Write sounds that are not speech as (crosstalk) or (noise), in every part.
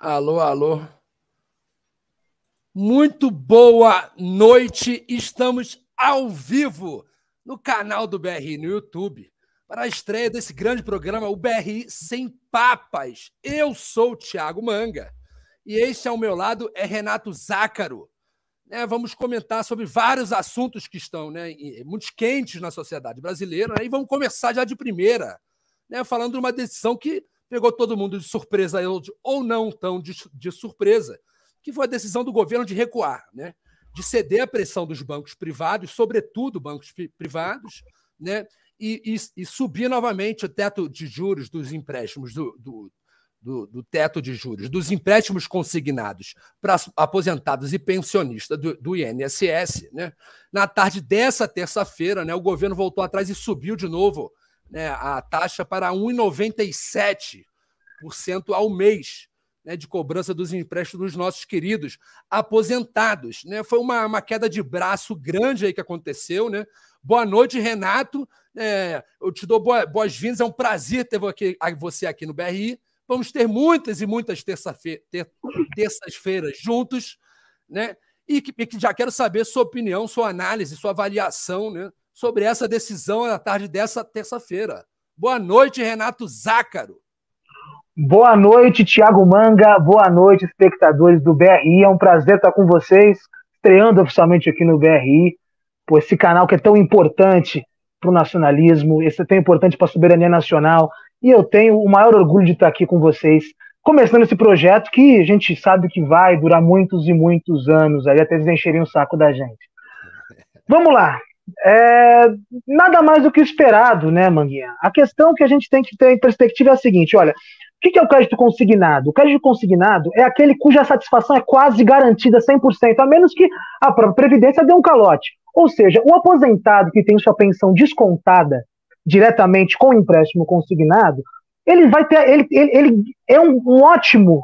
Alô, alô. Muito boa noite. Estamos ao vivo no canal do BRI no YouTube para a estreia desse grande programa, o BRI Sem Papas. Eu sou o Thiago Manga e este ao meu lado é Renato Zácaro. É, vamos comentar sobre vários assuntos que estão né, muito quentes na sociedade brasileira né, e vamos começar já de primeira, né, falando de uma decisão que pegou todo mundo de surpresa ou não tão de, de surpresa, que foi a decisão do governo de recuar, né? de ceder à pressão dos bancos privados, sobretudo bancos privados, né? E, e, e, subir novamente o teto de juros dos empréstimos, do, do, do, do teto de juros, dos empréstimos consignados para aposentados e pensionistas do, do INSS. Né? Na tarde dessa terça-feira, né, o governo voltou atrás e subiu de novo né, a taxa para 1,97% ao mês né, de cobrança dos empréstimos dos nossos queridos aposentados. Né? Foi uma, uma queda de braço grande aí que aconteceu. Né? Boa noite, Renato. É, eu te dou boas-vindas. É um prazer ter você aqui no BRI. Vamos ter muitas e muitas terças-feiras juntos, né? E que, que, já quero saber sua opinião, sua análise, sua avaliação, né? Sobre essa decisão na tarde dessa terça-feira. Boa noite, Renato Zácaro. Boa noite, Tiago Manga. Boa noite, espectadores do BRI. É um prazer estar com vocês, estreando oficialmente aqui no BRI, por esse canal que é tão importante para o nacionalismo, esse é tão importante para a soberania nacional. E eu tenho o maior orgulho de estar aqui com vocês, começando esse projeto que a gente sabe que vai durar muitos e muitos anos, aí até eles encherem o saco da gente. Vamos lá, é, nada mais do que esperado, né, Manguinha? A questão que a gente tem que ter em perspectiva é a seguinte: olha, o que é o crédito consignado? O crédito consignado é aquele cuja satisfação é quase garantida 100%, a menos que a própria Previdência dê um calote. Ou seja, o aposentado que tem sua pensão descontada diretamente com o empréstimo consignado, ele vai ter, ele, ele, ele é um, um ótimo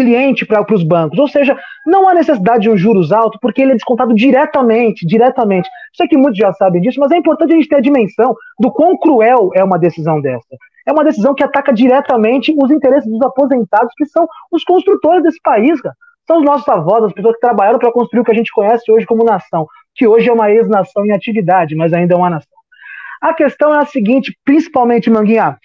cliente para os bancos. Ou seja, não há necessidade de um juros alto, porque ele é descontado diretamente, diretamente. Sei que muitos já sabem disso, mas é importante a gente ter a dimensão do quão cruel é uma decisão dessa. É uma decisão que ataca diretamente os interesses dos aposentados, que são os construtores desse país, cara. São os nossos avós, as pessoas que trabalharam para construir o que a gente conhece hoje como nação, que hoje é uma ex-nação em atividade, mas ainda é uma nação. A questão é a seguinte, principalmente, Manguinha,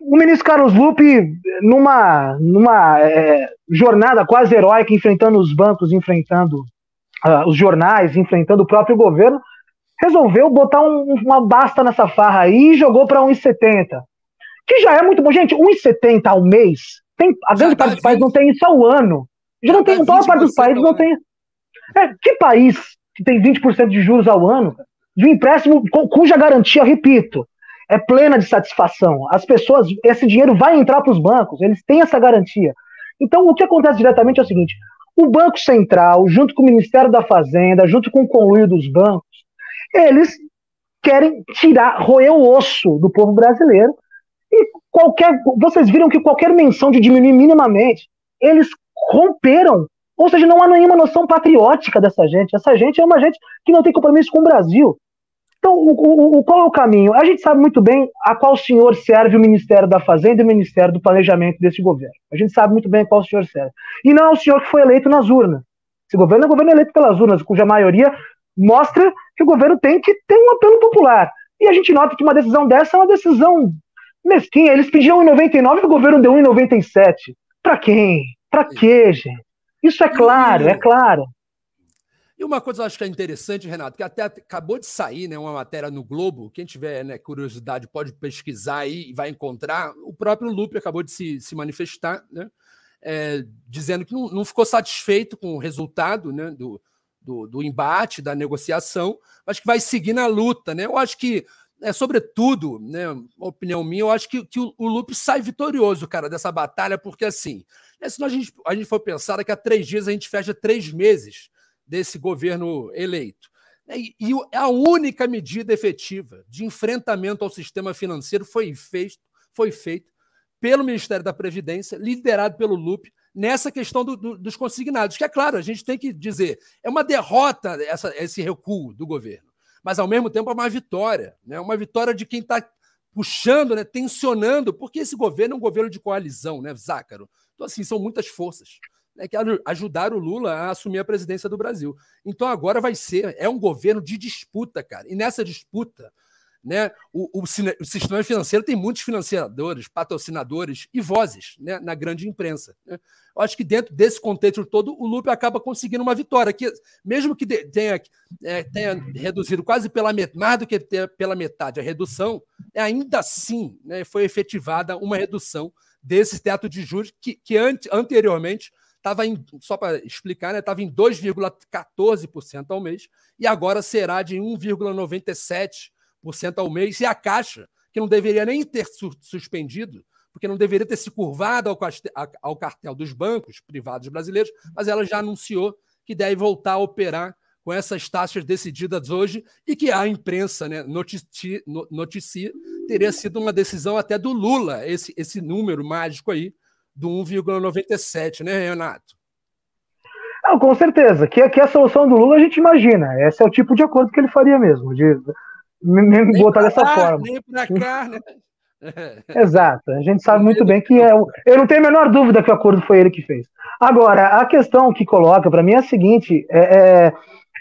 o ministro Carlos Lupe, numa, numa é, jornada quase heróica, enfrentando os bancos, enfrentando uh, os jornais, enfrentando o próprio governo, resolveu botar um, uma basta nessa farra aí e jogou para 1,70. Que já é muito bom. Gente, 1,70 ao mês, tem, a grande parte dos países não tem isso ao ano. Já não tem, toda parte dos países não tem. É, que país que tem 20% de juros ao ano, de um empréstimo cuja garantia, repito, é plena de satisfação. As pessoas, esse dinheiro vai entrar para os bancos, eles têm essa garantia. Então, o que acontece diretamente é o seguinte: o Banco Central, junto com o Ministério da Fazenda, junto com o conluio dos bancos, eles querem tirar, roer o osso do povo brasileiro. E qualquer. Vocês viram que qualquer menção de diminuir minimamente, eles romperam. Ou seja, não há nenhuma noção patriótica dessa gente. Essa gente é uma gente que não tem compromisso com o Brasil. Então, o, o, qual é o caminho? A gente sabe muito bem a qual senhor serve o Ministério da Fazenda e o Ministério do Planejamento desse governo. A gente sabe muito bem a qual senhor serve. E não é o senhor que foi eleito nas urnas. Esse governo é um governo eleito pelas urnas, cuja maioria mostra que o governo tem que ter um apelo popular. E a gente nota que uma decisão dessa é uma decisão mesquinha. Eles pediam em 99 e o governo deu em 97. Para quem? Para quê, gente? Isso é claro, é claro. Uma coisa que eu acho que é interessante, Renato, que até acabou de sair né, uma matéria no Globo, quem tiver né, curiosidade pode pesquisar aí e vai encontrar. O próprio Lupe acabou de se, se manifestar, né, é, dizendo que não, não, ficou satisfeito com o resultado né, do, do, do, embate, da negociação, mas que vai seguir na luta. Né? Eu acho que, é, sobretudo, né, opinião minha, eu acho que, que o, o Lupe sai vitorioso, cara, dessa batalha, porque assim, né, se a gente, a gente for pensar, daqui a três dias a gente fecha três meses desse governo eleito. E a única medida efetiva de enfrentamento ao sistema financeiro foi feito, foi feito pelo Ministério da Previdência, liderado pelo Lupe, nessa questão do, do, dos consignados, que é claro, a gente tem que dizer, é uma derrota essa, esse recuo do governo, mas ao mesmo tempo é uma vitória, né? uma vitória de quem está puxando, né, tensionando, porque esse governo é um governo de coalizão, né, Zácaro? Então, assim, são muitas forças né, que ajudaram o Lula a assumir a presidência do Brasil. Então, agora vai ser, é um governo de disputa, cara. E nessa disputa, né, o, o, o sistema financeiro tem muitos financiadores, patrocinadores e vozes né, na grande imprensa. Né? Eu acho que dentro desse contexto todo, o Lupe acaba conseguindo uma vitória, que mesmo que tenha, é, tenha reduzido quase pela metade, mais do que pela metade a redução, é, ainda assim né, foi efetivada uma redução desse teto de juros que, que ante, anteriormente estava em, só para explicar, estava né, em 2,14% ao mês e agora será de 1,97% ao mês, e a Caixa, que não deveria nem ter su suspendido, porque não deveria ter se curvado ao, ao cartel dos bancos privados brasileiros, mas ela já anunciou que deve voltar a operar com essas taxas decididas hoje e que a imprensa né, noticia, noticia teria sido uma decisão até do Lula, esse, esse número mágico aí do 1,97, né, Renato? Não, com certeza. Que, que a solução do Lula a gente imagina. Esse é o tipo de acordo que ele faria mesmo. De, me, me botar dessa lá, forma. Nem pra cá, né? (laughs) Exato, a gente sabe muito bem que é. (laughs) Eu não tenho a menor dúvida que o acordo foi ele que fez. Agora, a questão que coloca para mim é a seguinte: é, é,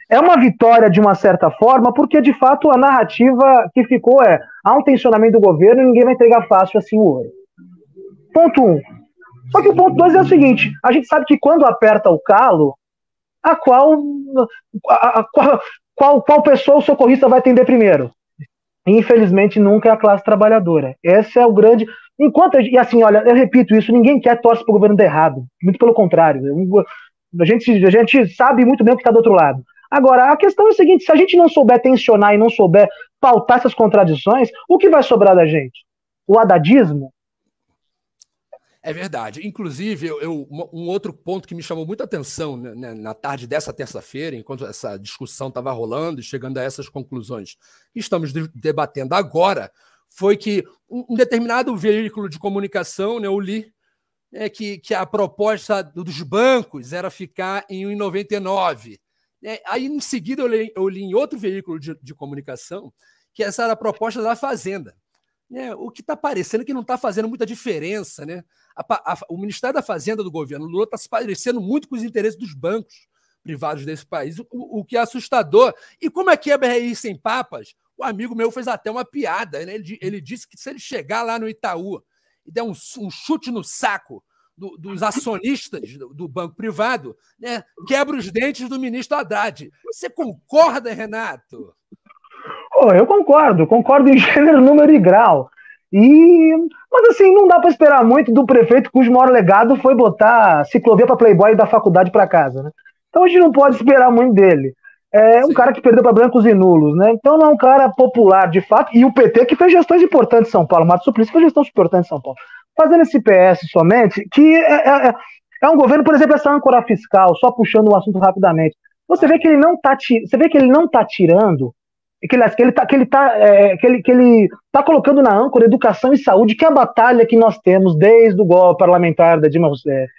é, uma vitória de uma certa forma, porque de fato a narrativa que ficou é: há um tensionamento do governo e ninguém vai entregar fácil assim o ouro. Ponto um. Só que o ponto dois é o seguinte: a gente sabe que quando aperta o calo, a qual, a, a, qual, qual, qual pessoa o socorrista vai atender primeiro? Infelizmente, nunca é a classe trabalhadora. Esse é o grande. Enquanto. E assim, olha, eu repito isso: ninguém quer torce para o governo dar errado. Muito pelo contrário. A gente, a gente sabe muito bem o que está do outro lado. Agora, a questão é a seguinte: se a gente não souber tensionar e não souber pautar essas contradições, o que vai sobrar da gente? O adadismo? É verdade. Inclusive, eu, eu, um outro ponto que me chamou muita atenção né, né na tarde dessa terça-feira, enquanto essa discussão estava rolando e chegando a essas conclusões que estamos debatendo agora, foi que um, determinado veículo de comunicação, né, eu li, é que, que a proposta dos bancos era ficar em 1,99. É, aí, em seguida, eu li, eu li em outro veículo de, de comunicação que essa era a proposta da Fazenda. É, o que está parecendo que não está fazendo muita diferença, né? A, a, o Ministério da Fazenda do governo Lula está se parecendo muito com os interesses dos bancos privados desse país, o, o, que é assustador. E como é que é BRI sem papas? O amigo meu fez até uma piada. Né? Ele, ele disse que se ele chegar lá no Itaú e der um, um chute no saco do, dos acionistas do, do, banco privado, né, quebra os dentes do ministro Haddad. Você concorda, Renato? Oh, eu concordo, concordo em (laughs) gênero, número e grau. E, mas assim, não dá para esperar muito do prefeito cujo maior legado foi botar ciclovia para Playboy da faculdade para casa, né? Então a gente não pode esperar muito dele. É um Sim. cara que perdeu para brancos e nulos, né? Então não é um cara popular de fato. E o PT que fez gestões importantes em São Paulo, Mato Suplicy fez gestões importantes em São Paulo. Fazendo esse PS somente, que é, é, é, é um governo, por exemplo, essa âncora fiscal, só puxando o assunto rapidamente. Você vê que ele não tá, você vê que ele não tá tirando que ele, que ele tá, que ele tá, é, que ele, que ele tá colocando na âncora educação e saúde, que é a batalha que nós temos desde o golpe parlamentar da Dilma Rousseff.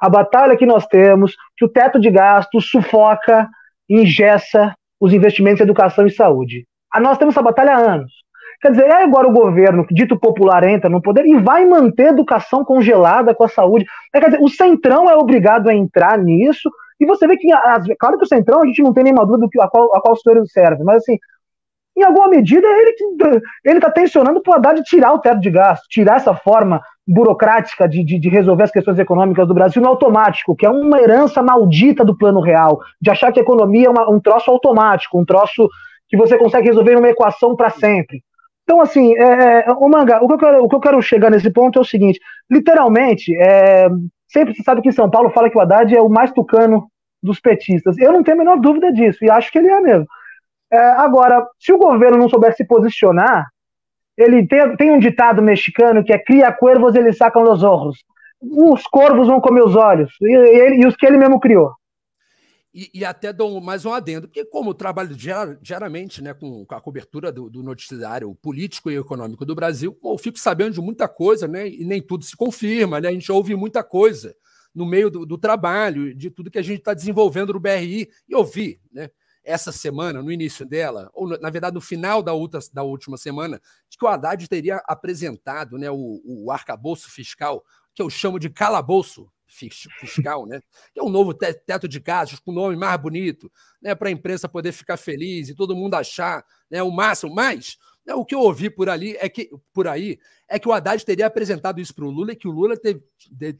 A batalha que nós temos, que o teto de gastos sufoca, ingessa os investimentos em educação e saúde. Nós temos essa batalha há anos. Quer dizer, é agora o governo, dito popular, entra no poder e vai manter a educação congelada com a saúde. É, quer dizer, o Centrão é obrigado a entrar nisso, e você vê que, as, claro que o Centrão, a gente não tem nenhuma dúvida do que, a, qual, a qual o senhor serve, mas assim, em alguma medida, ele está tensionando para o Haddad tirar o teto de gasto, tirar essa forma burocrática de, de, de, resolver as questões econômicas do Brasil no automático, que é uma herança maldita do plano real, de achar que a economia é uma, um troço automático, um troço que você consegue resolver numa equação para sempre. Então, assim, é, é, o manga, o que, eu quero, o que eu quero chegar nesse ponto é o seguinte: literalmente, é, sempre se sabe que em São Paulo fala que o Haddad é o mais tucano dos petistas. Eu não tenho a menor dúvida disso, e acho que ele é mesmo. É, agora, se o governo não souber se posicionar, ele tem, tem um ditado mexicano que é cria cuervos, eles sacam os olhos. Os corvos vão comer os olhos, e, e, e os que ele mesmo criou. E, e, até dou mais um adendo, porque como trabalho diariamente né, com, com a cobertura do, do, noticiário político e econômico do Brasil, eu fico sabendo de muita coisa, né? E nem tudo se confirma, né? A gente ouve muita coisa no meio do, do trabalho, de tudo que a gente está desenvolvendo no BRI, e ouvi, né? Essa semana, no início dela, ou na verdade no final da, outra, da última semana, de que o Haddad teria apresentado né, o, o arcabouço fiscal, que eu chamo de calabouço fiscal, né? que é um novo teto de gastos com nome mais bonito, né, para a imprensa poder ficar feliz e todo mundo achar né, o máximo. Mas né, o que eu ouvi por ali é que por aí é que o Haddad teria apresentado isso para o Lula e que o Lula teve,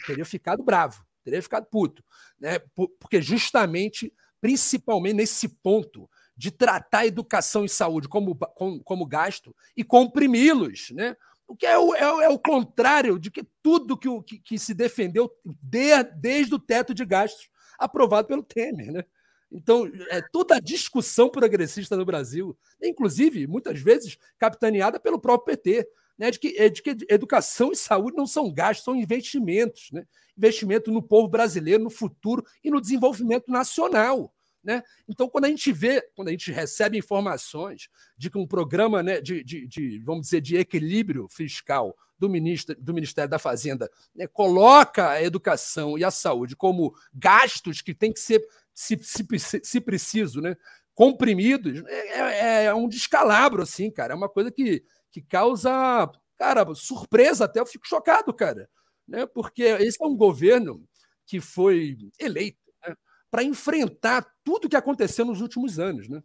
teria ficado bravo, teria ficado puto, né? Porque justamente principalmente nesse ponto de tratar educação e saúde como, como, como gasto e comprimi-los, né? O que é o, é, é o contrário de que tudo que, o, que, que se defendeu de, desde o teto de gastos aprovado pelo Temer, né? Então, é toda a discussão progressista no Brasil, inclusive, muitas vezes, capitaneada pelo próprio PT, né, de, que, é de que educação e saúde não são gastos, são investimentos. Né? Investimento no povo brasileiro, no futuro e no desenvolvimento nacional. Né? Então, quando a gente vê, quando a gente recebe informações de que um programa né, de, de, de vamos dizer, de equilíbrio fiscal do, ministro, do Ministério da Fazenda né, coloca a educação e a saúde como gastos que têm que ser, se, se, se preciso, né, comprimidos, é, é, é um descalabro, assim, cara. É uma coisa que, que causa, cara, surpresa até. Eu fico chocado, cara, né? porque esse é um governo que foi eleito né, para enfrentar tudo que aconteceu nos últimos anos. Né?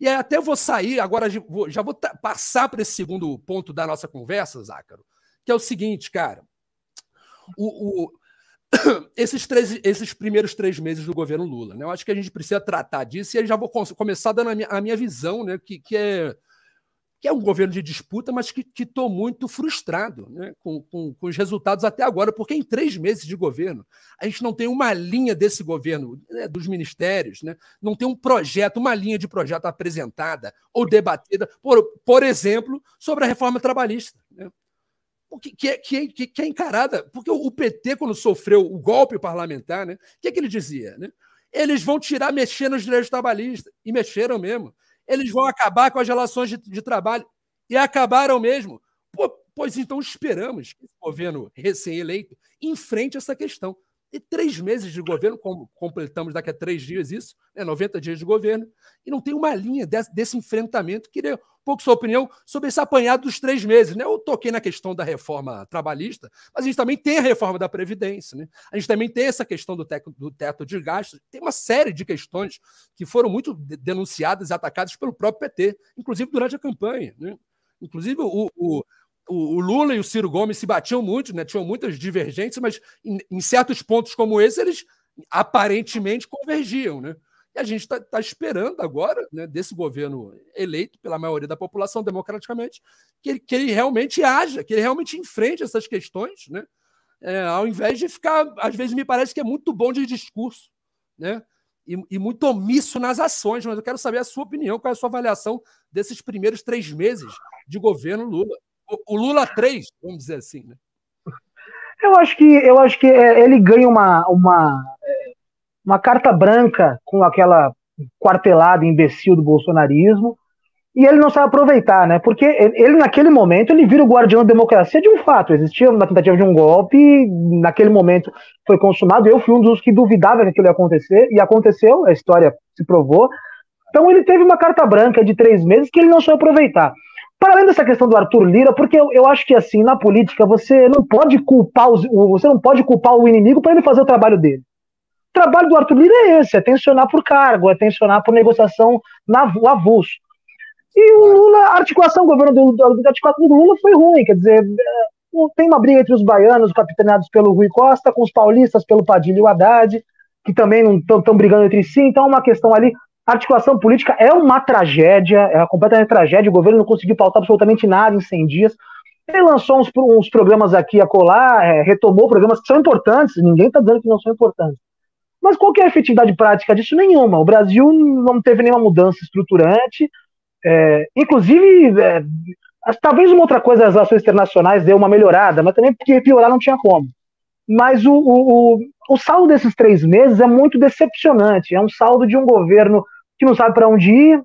E até vou sair, agora já vou passar para esse segundo ponto da nossa conversa, Zácaro, que é o seguinte, cara. O, o, (coughs) esses, três, esses primeiros três meses do governo Lula, né? Eu acho que a gente precisa tratar disso e aí já vou começar dando a minha, a minha visão, né? Que, que é que é um governo de disputa, mas que estou muito frustrado né, com, com, com, os resultados até agora, porque em três meses de governo a gente não tem uma linha desse governo, né, dos ministérios, né, não tem um projeto, uma linha de projeto apresentada ou debatida, por, por exemplo, sobre a reforma trabalhista. Né, que, que, que, que, é encarada, porque o PT, quando sofreu o golpe parlamentar, né, o que, é que ele dizia? Né? Eles vão tirar, mexer nos direitos trabalhistas, e mexeram mesmo eles vão acabar com as relações de, de trabalho. E acabaram mesmo. Pô, pois então esperamos que o governo recém-eleito enfrente essa questão. E três meses de governo, como completamos daqui a três dias isso, né, 90 dias de governo, e não tem uma linha desse, desse enfrentamento. Queria um pouco sua opinião sobre esse apanhado dos três meses. Né? Eu toquei na questão da reforma trabalhista, mas a gente também tem a reforma da Previdência. Né? A gente também tem essa questão do teto, do teto de gastos. Tem uma série de questões que foram muito denunciadas e atacadas pelo próprio PT, inclusive durante a campanha. Né? Inclusive, o, o o, Lula e o Ciro Gomes se batiam muito, né? tinham muitas divergências, mas em, em certos pontos como esse, eles aparentemente convergiam. Né? E a gente está tá esperando agora, né, desse governo eleito pela maioria da população democraticamente, que ele, que ele realmente haja, que ele realmente enfrente essas questões, né? É, ao invés de ficar, às vezes me parece que é muito bom de discurso, né? E, e, muito omisso nas ações, mas eu quero saber a sua opinião, qual é a sua avaliação desses primeiros três meses de governo Lula o, Lula 3, vamos dizer assim, né? Eu acho que, eu acho que é, ele ganha uma, uma, uma carta branca com aquela quartelada imbecil do bolsonarismo e ele não sabe aproveitar, né? Porque ele, naquele momento, ele vira o guardião da democracia de um fato. Existia uma tentativa de um golpe, naquele momento foi consumado. Eu fui um dos que duvidava que aquilo ia acontecer, e aconteceu, a história se provou. Então ele teve uma carta branca de três meses que ele não soube aproveitar. Para além dessa questão do Arthur Lira, porque eu, eu acho que assim, na política, você não pode culpar os, você não pode culpar o inimigo para ele fazer o trabalho dele. O trabalho do Arthur Lira é esse, é tensionar por cargo, é tensionar por negociação na, avulso. E o Lula, a articulação, o governo do, do, articulação do Lula foi ruim, quer dizer, é, tem uma briga entre os baianos, capitaneados pelo Rui Costa, com os paulistas, pelo Padilha e o Haddad, que também não estão brigando entre si, então é uma questão ali a articulação política é uma tragédia, é uma completa tragédia. O governo não conseguiu pautar absolutamente nada em 100 dias. Ele lançou uns, uns programas aqui a colar, é, retomou programas que são importantes, ninguém está dizendo que não são importantes. Mas qual é a efetividade prática disso? Nenhuma. O Brasil não teve nenhuma mudança estruturante. É, inclusive, é, talvez uma outra coisa, as relações internacionais deu uma melhorada, mas também porque piorar não tinha como. Mas o, o, o saldo desses três meses é muito decepcionante. É um saldo de um governo que não sabe para onde ir,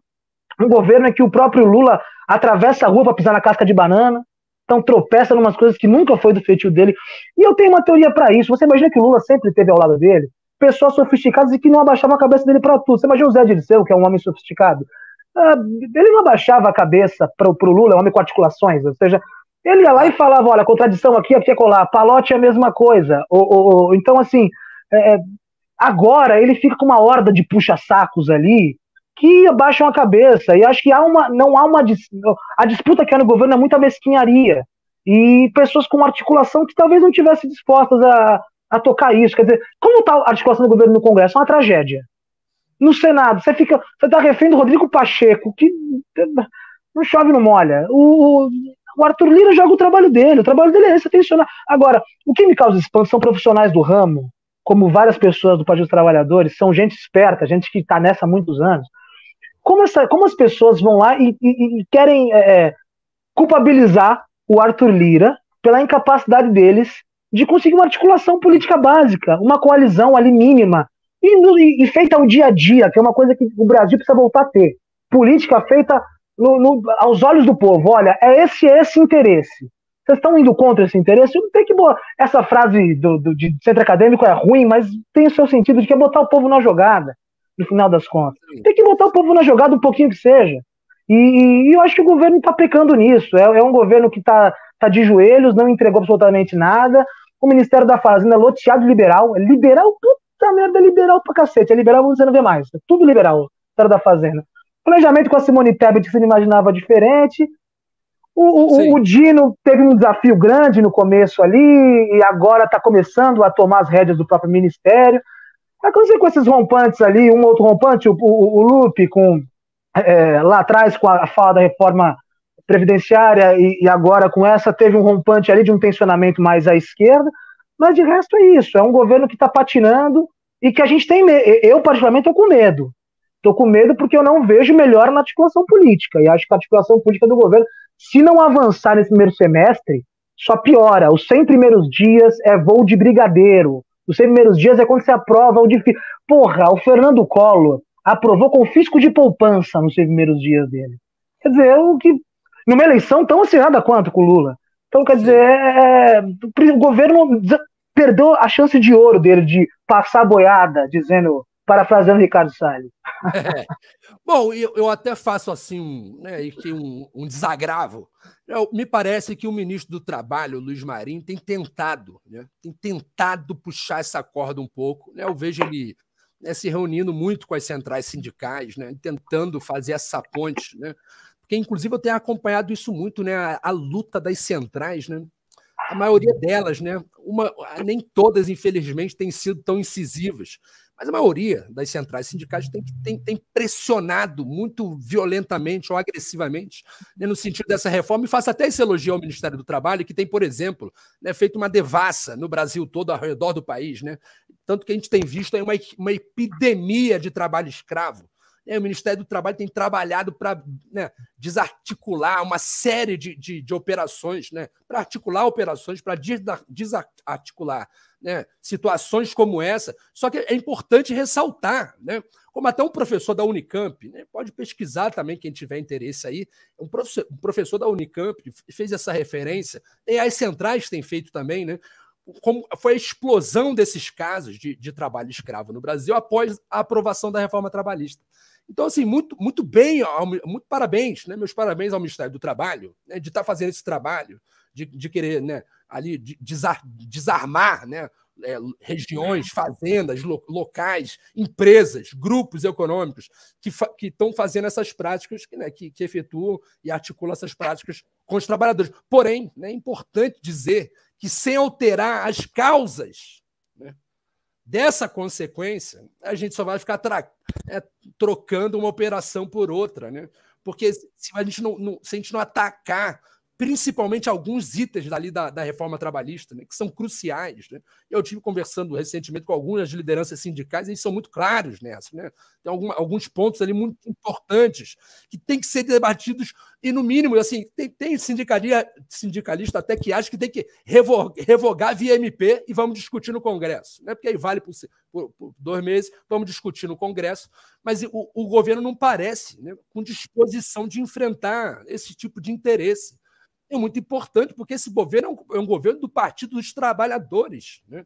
um governo em que o próprio Lula atravessa a rua para pisar na casca de banana, então tropeça em umas coisas que nunca foi do feitio dele. E eu tenho uma teoria para isso. Você imagina que o Lula sempre esteve ao lado dele? pessoas sofisticadas e que não abaixavam a cabeça dele para tudo. Você imagina o Zé Dirceu, que é um homem sofisticado? Ah, ele não abaixava a cabeça para o Lula, é um homem com articulações, ou seja, ele ia lá e falava, olha, contradição aqui, aqui é colar, palote é a mesma coisa. Ou, ou, ou então, assim, é, é, agora ele fica com uma horda de puxa-sacos ali que abaixam a cabeça. E acho que há uma, não há uma. A disputa que há no governo é muita mesquinharia. E pessoas com articulação que talvez não tivessem dispostas a, a tocar isso. Quer dizer, como está a articulação do governo no Congresso? É uma tragédia. No Senado, você fica. Você está refém do Rodrigo Pacheco, que não chove, não molha. O, o Arthur Lira joga o trabalho dele, o trabalho dele é esse, atencionar. Agora, o que me causa espanto são profissionais do ramo, como várias pessoas do Partido dos Trabalhadores, são gente esperta, gente que está nessa há muitos anos. Como, essa, como as pessoas vão lá e, e, e querem é, é, culpabilizar o Arthur Lira pela incapacidade deles de conseguir uma articulação política básica, uma coalizão ali mínima, e, e, feita ao dia a dia, que é uma coisa que o Brasil precisa voltar a ter. Política feita no, no, aos olhos do povo. Olha, é esse esse interesse. Vocês estão indo contra esse interesse? Tem que essa frase do, do, de centro acadêmico é ruim, mas tem o seu sentido de que é botar o povo na jogada no final das contas. Tem que botar o povo na jogada um pouquinho que seja. E, e eu acho que o governo está pecando nisso. É, é, um governo que está tá de joelhos, não entregou absolutamente nada. O Ministério da Fazenda é loteado liberal. É liberal, puta merda, é liberal pra cacete. É liberal, você não vê mais. É tudo liberal, o Ministério da Fazenda. Planejamento com a Simone Tebet se imaginava diferente. O, o, o, Dino teve um desafio grande no começo ali e agora está começando a tomar as rédeas do próprio ministério. Aconteceu com esses rompantes ali, um outro rompante, o, o, o Lupe, com, é, lá atrás com a fala da reforma previdenciária e, e, agora com essa teve um rompante ali de um tensionamento mais à esquerda, mas de resto é isso, é um governo que está patinando e que a gente tem. Eu, particularmente, estou com medo. Estou com medo porque eu não vejo melhor na articulação política. E acho que a articulação política do governo, se não avançar nesse primeiro semestre, só piora. Os 100 primeiros dias é voo de brigadeiro. Os 100 primeiros dias é quando você aprova o difícil. Porra, o Fernando Collor aprovou com fisco de poupança nos 100 primeiros dias dele. Quer dizer, o que. Numa eleição tão acirrada quanto com o Lula. Então, quer dizer, é, é o governo perdeu a chance de ouro dele de passar boiada, dizendo, parafraseando Ricardo Salles. É. Bom, eu, eu até faço assim um, né, um, um desagravo eu, me parece que o ministro do Trabalho, Luiz Marinho, tem tentado, né? tem tentado puxar essa corda um pouco. Né? Eu vejo ele né, se reunindo muito com as centrais sindicais, né? tentando fazer essa ponte. Né? Porque, inclusive, eu tenho acompanhado isso muito, né? a, a luta das centrais. Né? A maioria delas, né? Uma, nem todas, infelizmente, têm sido tão incisivas mas a maioria das centrais sindicais tem, tem, tem pressionado muito violentamente ou agressivamente né, no sentido dessa reforma, e faço até esse elogio ao Ministério do Trabalho, que tem, por exemplo, né, feito uma devassa no Brasil todo, ao redor do país. Né? Tanto que a gente tem visto uma, uma epidemia de trabalho escravo. O Ministério do Trabalho tem trabalhado para né, desarticular uma série de, de, de operações, né, para articular operações, para desarticular né, situações como essa. Só que é importante ressaltar, né, como até um professor da Unicamp, né, pode pesquisar também quem tiver interesse aí, um professor, um professor da Unicamp fez essa referência, e as centrais têm feito também, né, como foi a explosão desses casos de, de trabalho escravo no Brasil após a aprovação da reforma trabalhista. Então, assim, muito, muito bem, muito parabéns, né? Meus parabéns ao Ministério do Trabalho, né? de estar tá fazendo esse trabalho, de, de querer né? Ali de desar, desarmar né? É, regiões, fazendas, lo, locais, empresas, grupos econômicos que fa estão fazendo essas práticas, que, né? que, que efetuam e articulam essas práticas com os trabalhadores. Porém, né? é importante dizer que sem alterar as causas dessa consequência, a gente só vai ficar é, trocando uma operação por outra, né? Porque se a gente não, não, se a gente não atacar principalmente alguns itens dali da, da reforma trabalhista, né, que são cruciais. Né? Eu tive conversando recentemente com algumas lideranças sindicais, e eles são muito claros nessa. Né? Tem algum, alguns pontos ali muito importantes que têm que ser debatidos, e no mínimo, assim, tem, tem sindicalista até que acha que tem que revogar, revogar via MP e vamos discutir no Congresso, né? porque aí vale por, por, por dois meses, vamos discutir no Congresso, mas o, o governo não parece né, com disposição de enfrentar esse tipo de interesse é muito importante, porque esse governo é um, é um governo do Partido dos Trabalhadores. Né?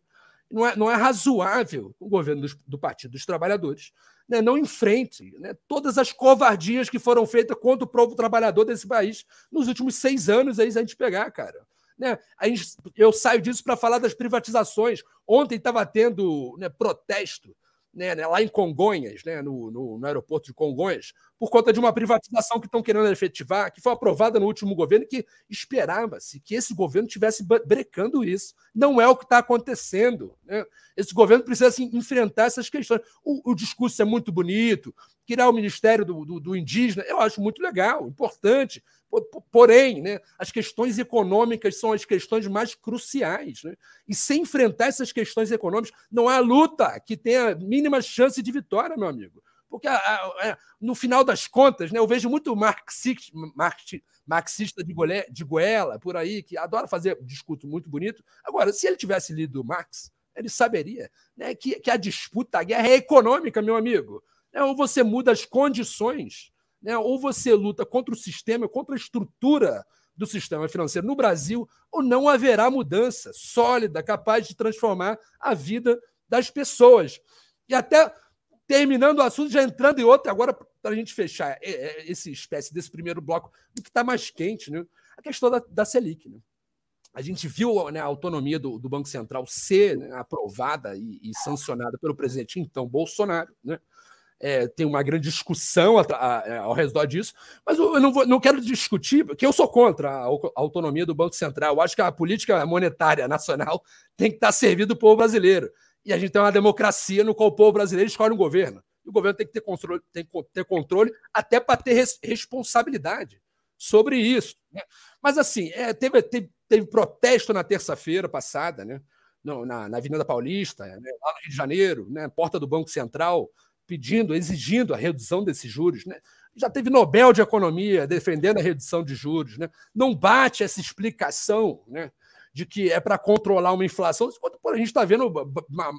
Não é, não é razoável o governo do, do Partido dos Trabalhadores né, não enfrente né, todas as covardias que foram feitas contra o povo trabalhador desse país nos últimos seis anos, aí, se a gente pegar, cara. Né? Gente, eu saio disso para falar das privatizações. Ontem estava tendo né, protesto né, né, lá em Congonhas, né, no, no, no, aeroporto de Congonhas, por conta de uma privatização que estão querendo efetivar, que foi aprovada no último governo, que esperava-se que esse governo tivesse brecando isso. Não é o que está acontecendo. Né? Esse governo precisa assim, enfrentar essas questões. O, o, discurso é muito bonito, criar o Ministério do, do, do Indígena, eu acho muito legal, importante, Porém, né, as questões econômicas são as questões mais cruciais. Né? E sem enfrentar essas questões econômicas, não há luta que tenha mínima chance de vitória, meu amigo. Porque a, a, a, é, no final das contas, né, eu vejo muito marxista, marxista de, Goela, de Goela por aí, que adora fazer discurso muito bonito. Agora, se ele tivesse lido Marx, ele saberia né, que, que a disputa, a guerra é econômica, meu amigo. É, ou você muda as condições né? ou você luta contra o sistema, contra a estrutura do sistema financeiro no Brasil, ou não haverá mudança sólida, capaz de transformar a vida das pessoas. E até terminando o assunto, já entrando em outro, agora para a gente fechar é, é, esse espécie desse primeiro bloco, do que está mais quente, né? a questão da, da Selic. Né? A gente viu né, a autonomia do, do Banco Central ser né, aprovada e, e, sancionada pelo presidente então Bolsonaro. Né? É, tem uma grande discussão a, a, é, ao redor disso, mas eu não, vou, não quero discutir, porque eu sou contra a, autonomia do Banco Central. Eu acho que a política monetária nacional (laughs) tem que estar servido do povo brasileiro. E a gente tem uma democracia no qual o povo brasileiro escolhe um governo. E o governo tem que ter controle, tem que ter controle até para ter res, responsabilidade sobre isso. Né? Mas, assim, é, teve, teve, teve, protesto na terça-feira passada, né? Na, na Avenida Paulista, né? lá no Rio de Janeiro, né? porta do Banco Central pedindo, exigindo a redução desses juros. Né? Já teve Nobel de Economia defendendo a redução de juros. Né? Não bate essa explicação né, de que é para controlar uma inflação. Enquanto a gente está vendo,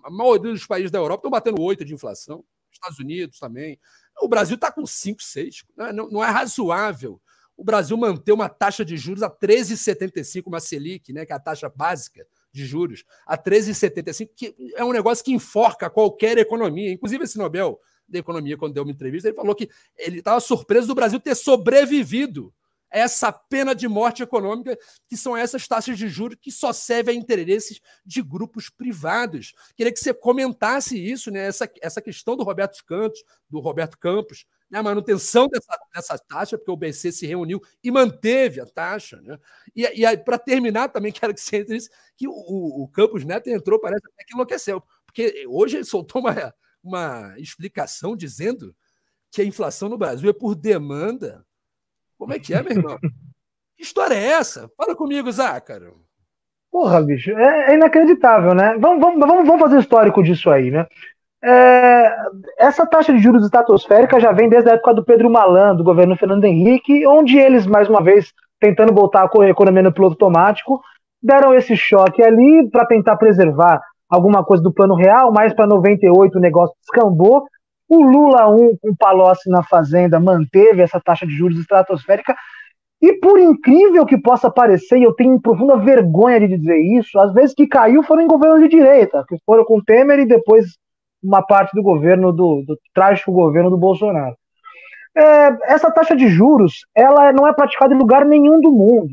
a maioria dos países da Europa estão batendo 8 de inflação, Estados Unidos também. O Brasil está com 5, 6. Né? Não, não é razoável o Brasil manter uma taxa de juros a 13,75, uma Selic, né, que é a taxa básica de juros a 13,75, que é um negócio que enforca qualquer economia. Inclusive, esse Nobel da Economia, quando deu uma entrevista, ele falou que ele estava surpreso do Brasil ter sobrevivido essa pena de morte econômica, que são essas taxas de juros que só servem a interesses de grupos privados. Queria que você comentasse isso, né? essa, essa questão do Roberto Campos, do Roberto Campos, né, a manutenção dessa, dessa taxa, porque o BC se reuniu e manteve a taxa. Né? E, e para terminar, também (laughs) quero que você entre isso, que o, o Campos Neto entrou, parece até que enlouqueceu, porque hoje ele soltou uma, uma explicação dizendo que a inflação no Brasil é por demanda. Como é que é, meu irmão? que história é essa? Fala comigo, Zácaro. Porra, bicho, é, é inacreditável, né? Vamos, vamos, vamos fazer o histórico disso aí, né? É, essa taxa de juros estratosférica já vem desde a época do Pedro Malan, do governo Fernando Henrique, onde eles, mais uma vez, tentando voltar a economia no piloto automático, deram esse choque ali para tentar preservar alguma coisa do plano real, mas para 98 o negócio descambou. O Lula 1, com Palocci na Fazenda, manteve essa taxa de juros estratosférica. E por incrível que possa parecer, e eu tenho profunda vergonha de dizer isso, às vezes que caiu foram em governos de direita, que foram com Temer e depois uma parte do governo do, do trágico governo do Bolsonaro. É, essa taxa de juros ela não é praticada em lugar nenhum do mundo.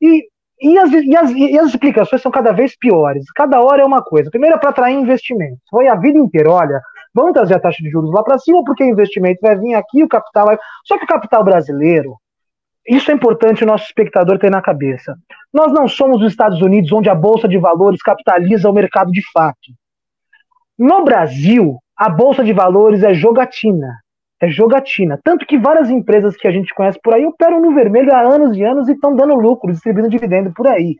E, e, as, e, as, e as explicações são cada vez piores. Cada hora é uma coisa. Primeiro é para atrair investimentos. Foi a vida inteira, olha, vamos trazer a taxa de juros lá para cima, porque o investimento vai vir aqui, o capital vai. Só que o capital brasileiro, isso é importante o nosso espectador ter na cabeça. Nós não somos os Estados Unidos, onde a Bolsa de Valores capitaliza o mercado de fato. No Brasil, a bolsa de valores é jogatina. É jogatina. Tanto que várias empresas que a gente conhece por aí operam no vermelho há anos e anos e estão dando lucro, distribuindo dividendo por aí.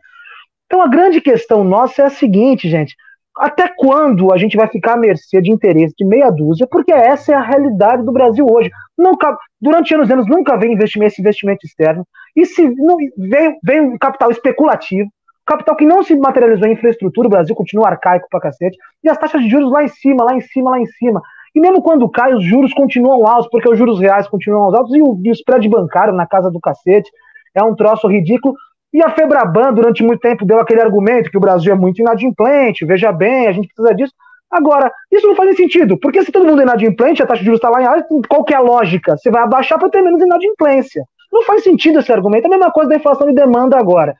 Então a grande questão nossa é a seguinte, gente. Até quando a gente vai ficar à mercê de interesse de meia dúzia? Porque essa é a realidade do Brasil hoje. Nunca, durante anos e anos nunca veio investimento, esse investimento externo. E se não, veio, veio capital especulativo, Capital que não se materializou em infraestrutura, o Brasil continua arcaico pra cacete, e as taxas de juros lá em cima, lá em cima, lá em cima. E mesmo quando cai, os juros continuam altos, porque os juros reais continuam altos, e o, e o spread bancário na casa do cacete é um troço ridículo. E a Febraban, durante muito tempo, deu aquele argumento que o Brasil é muito inadimplente, veja bem, a gente precisa disso. Agora, isso não faz sentido, porque se todo mundo é inadimplente, a taxa de juros está lá em alta, qual que é lógica? Você vai abaixar para ter menos inadimplência. Não faz sentido esse argumento. É a mesma coisa da inflação de demanda agora.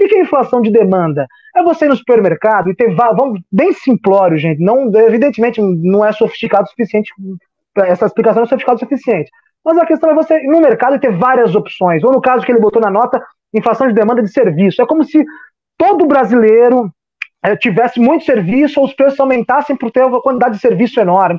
O que é inflação de demanda? É você ir no supermercado e ter. Vamos, bem simplório, gente. Não, evidentemente não é sofisticado o suficiente. Essa explicação não é sofisticada o suficiente. Mas a questão é você ir no mercado e ter várias opções. Ou no caso que ele botou na nota, inflação de demanda de serviço. É como se todo brasileiro é, tivesse muito serviço ou os preços aumentassem por ter uma quantidade de serviço enorme.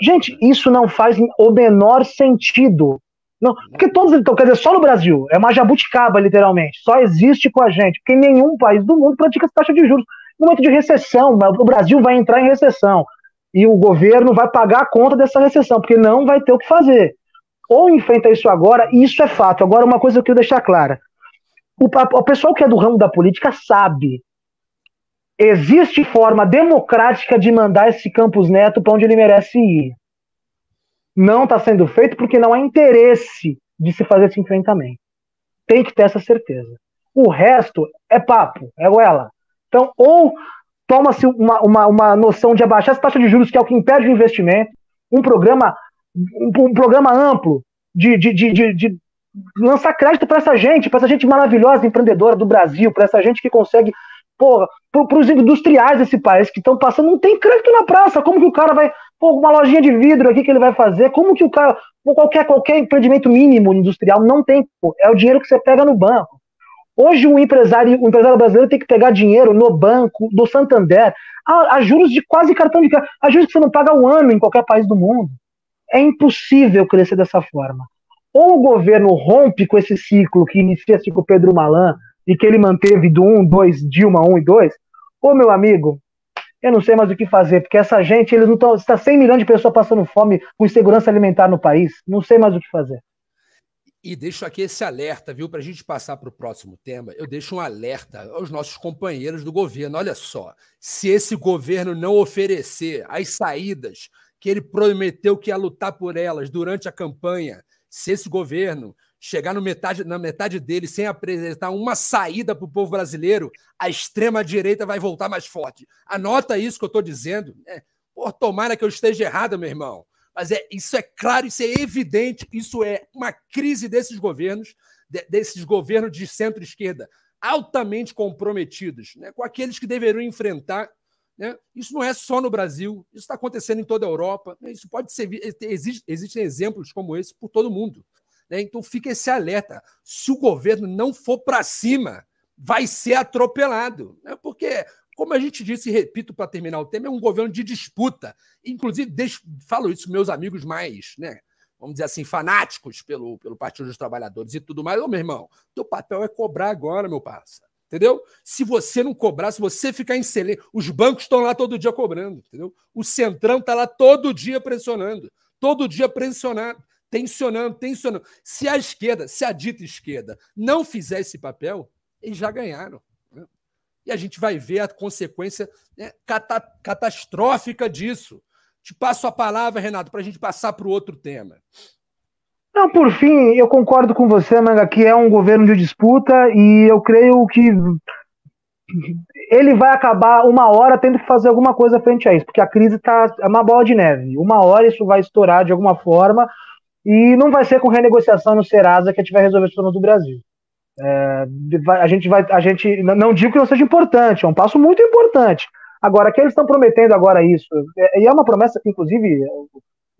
Gente, isso não faz o menor sentido. Não, porque todos, então, quer dizer, só no Brasil, é uma jabuticaba, literalmente. Só existe com a gente, porque nenhum país do mundo pratica essa taxa de juros. No momento de recessão, o Brasil vai entrar em recessão. E o governo vai pagar a conta dessa recessão, porque não vai ter o que fazer. Ou enfrenta isso agora, e isso é fato. Agora, uma coisa que eu quero deixar clara. O, o pessoal que é do ramo da política sabe. Existe forma democrática de mandar esse Campos Neto para onde ele merece ir não está sendo feito porque não há interesse de se fazer esse enfrentamento. Tem que ter essa certeza. O resto é papo, é goela. Então, ou toma-se uma, uma, uma noção de abaixar essa taxa de juros, que é o que impede o investimento, um programa, um, um programa amplo de, de, de, de lançar crédito para essa gente, para essa gente maravilhosa, empreendedora do Brasil, para essa gente que consegue porra, para os industriais desse país que estão passando, não tem crédito na praça. Como que o cara vai. Pô, uma lojinha de vidro aqui que ele vai fazer? Como que o cara. Qualquer, qualquer empreendimento mínimo industrial não tem. É o dinheiro que você pega no banco. Hoje um empresário, um empresário brasileiro tem que pegar dinheiro no banco do Santander, a, a juros de quase cartão de crédito, a juros que você não paga um ano em qualquer país do mundo. É impossível crescer dessa forma. Ou o governo rompe com esse ciclo que inicia-se com o Pedro Malan, e que ele manteve do 1, 2, Dilma 1 e 2, ô meu amigo, eu não sei mais o que fazer, porque essa gente, eles não estão. Está 100 milhões de pessoas passando fome com insegurança alimentar no país. Não sei mais o que fazer. E deixo aqui esse alerta, viu, para a gente passar para o próximo tema. Eu deixo um alerta aos nossos companheiros do governo. Olha só, se esse governo não oferecer as saídas que ele prometeu que ia lutar por elas durante a campanha, se esse governo chegar metade, na metade dele sem apresentar uma saída para o povo brasileiro, a extrema-direita vai voltar mais forte. Anota isso que eu estou dizendo. Né? Tomara que eu esteja errado, meu irmão. Mas é, isso é claro, isso é evidente, isso é uma crise desses governos, de, desses governos de centro-esquerda, altamente comprometidos né, com aqueles que deveriam enfrentar. Né? Isso não é só no Brasil, isso está acontecendo em toda a Europa. Né? Isso pode ser. Existe, existem exemplos como esse por todo mundo. Né? Então fica esse alerta. Se o governo não for para cima, vai ser atropelado. Né? Porque, como a gente disse, e repito para terminar o tema, é um governo de disputa. Inclusive, deixo, falo isso meus amigos mais, né? vamos dizer assim, fanáticos pelo, pelo Partido dos Trabalhadores e tudo mais. Ô, meu irmão, teu papel é cobrar agora, meu parça. Entendeu? Se você não cobrar, se você ficar em silêncio, os bancos estão lá todo dia cobrando, entendeu? O Centrão está lá todo dia pressionando, todo dia pressionado tensionando, tensionando. Se a esquerda, se a dita esquerda não fizer esse papel, eles já ganharam. Né? E a gente vai ver a consequência né, cata catastrófica disso. Te passo a palavra, Renato, para a gente passar para o outro tema. Não, por fim, eu concordo com você, Manga, que é um governo de disputa e eu creio que ele vai acabar uma hora tendo que fazer alguma coisa frente a isso, porque a crise está é uma bola de neve. Uma hora isso vai estourar de alguma forma e não vai ser com renegociação no Serasa que a gente vai resolver os problemas do Brasil. É, a gente vai, a gente não digo que não seja importante, é um passo muito importante. Agora, que eles estão prometendo agora isso, é, e é uma promessa que, inclusive,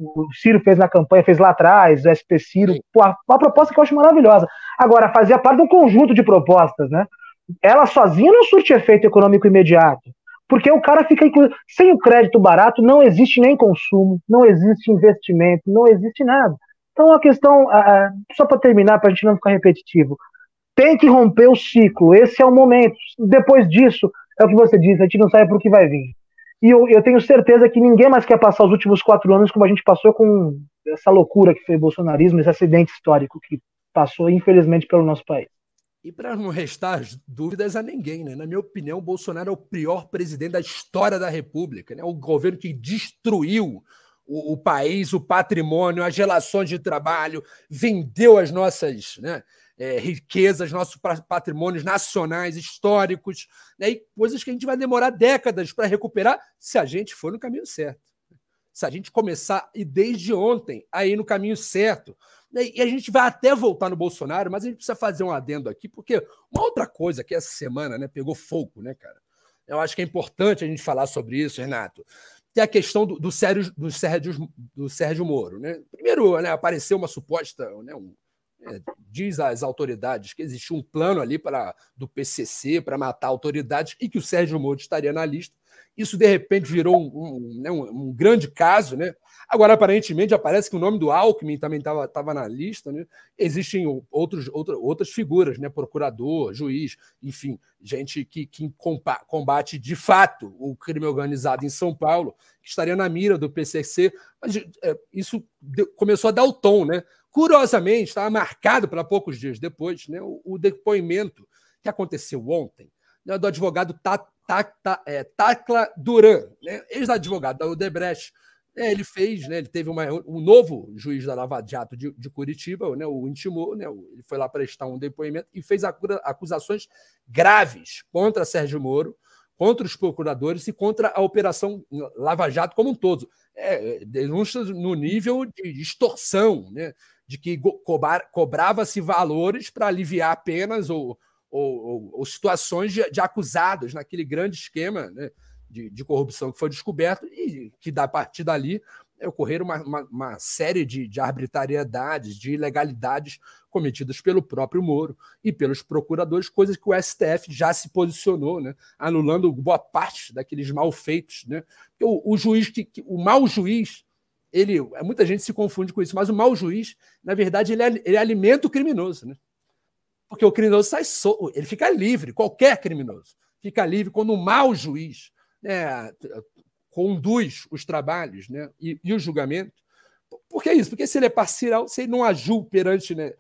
o Ciro fez na campanha, fez lá atrás, o SP Ciro, pô, uma proposta que eu acho maravilhosa. Agora, fazia parte de um conjunto de propostas, né? Ela sozinha não surte efeito econômico imediato, porque o cara fica sem o crédito barato, não existe nem consumo, não existe investimento, não existe nada. Então, a questão, só para terminar, para a gente não ficar repetitivo, tem que romper o ciclo, esse é o momento. Depois disso, é o que você disse, a gente não sabe para o que vai vir. E eu, eu, tenho certeza que ninguém mais quer passar os últimos quatro anos como a gente passou com essa loucura que foi o bolsonarismo, esse acidente histórico que passou, infelizmente, pelo nosso país. E para não restar dúvidas a ninguém, né? na minha opinião, o Bolsonaro é o pior presidente da história da República, né? o governo que destruiu o, o, país, o patrimônio, as relações de trabalho, vendeu as nossas né, é, riquezas, nossos patrimônios nacionais, históricos, né, e coisas que a gente vai demorar décadas para recuperar se a gente for no caminho certo. Se a gente começar, e desde ontem, a ir no caminho certo. Né, e a gente vai até voltar no Bolsonaro, mas a gente precisa fazer um adendo aqui, porque uma outra coisa que essa semana né, pegou fogo, né, cara? Eu acho que é importante a gente falar sobre isso, Renato tem a questão do, do, Sérgio, do, Sérgio, do Sérgio Moro. Né? Primeiro, né, apareceu uma suposta. Né, um, é, diz às autoridades que existia um plano ali para do PCC para matar autoridades e que o Sérgio Moro estaria na lista. Isso, de repente, virou um, um, né, um, um grande caso. Né? Agora, aparentemente, aparece que o nome do Alckmin também estava na lista. Né? Existem outros, outra, outras figuras, né? procurador, juiz, enfim, gente que, que combate de fato o crime organizado em São Paulo, que estaria na mira do PCC. Mas é, isso começou a dar o tom. Né? Curiosamente, estava marcado para poucos dias depois né, o, o depoimento que aconteceu ontem né, do advogado é, Tacla Duran, né, ex-advogado da Odebrecht. É, ele fez, né, ele teve uma, um novo juiz da Lava Jato de, de Curitiba, né, o intimou, né, ele foi lá prestar um depoimento e fez acusações graves contra Sérgio Moro, contra os procuradores e contra a Operação Lava Jato como um todo. É, denúncias no nível de extorsão, né, de que cobrava-se valores para aliviar penas ou, ou, ou, situações de, de, acusados naquele grande esquema né, de, de, corrupção que foi descoberto e que, da partir dali, ocorreram uma, uma, uma série de, de, arbitrariedades, de ilegalidades cometidas pelo próprio Moro e pelos procuradores, coisas que o STF já se posicionou, né, anulando boa parte daqueles malfeitos. Né? O, o juiz, que, o mau juiz, ele, muita gente se confunde com isso, mas o mau juiz, na verdade, ele, é, ele alimenta o criminoso. Né? Porque o criminoso sai solto, ele fica livre, qualquer criminoso fica livre quando o mau juiz né, conduz os trabalhos né, e, e, o julgamento. Por que isso? Porque se ele é parcial, se ele não agiu perante né,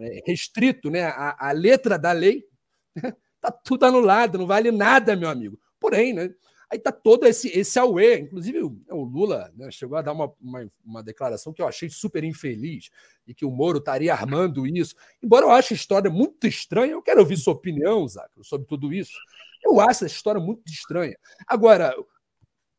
é, restrito né, a, a letra da lei, está (laughs) tudo anulado, não vale nada, meu amigo. Porém, né, Aí está todo esse, esse auê. Inclusive, o, Lula né, chegou a dar uma, uma, uma, declaração que eu achei super infeliz, e que o Moro estaria armando isso. Embora eu ache a história muito estranha, eu quero ouvir sua opinião, Zacro, sobre tudo isso. Eu acho essa história muito estranha. Agora, o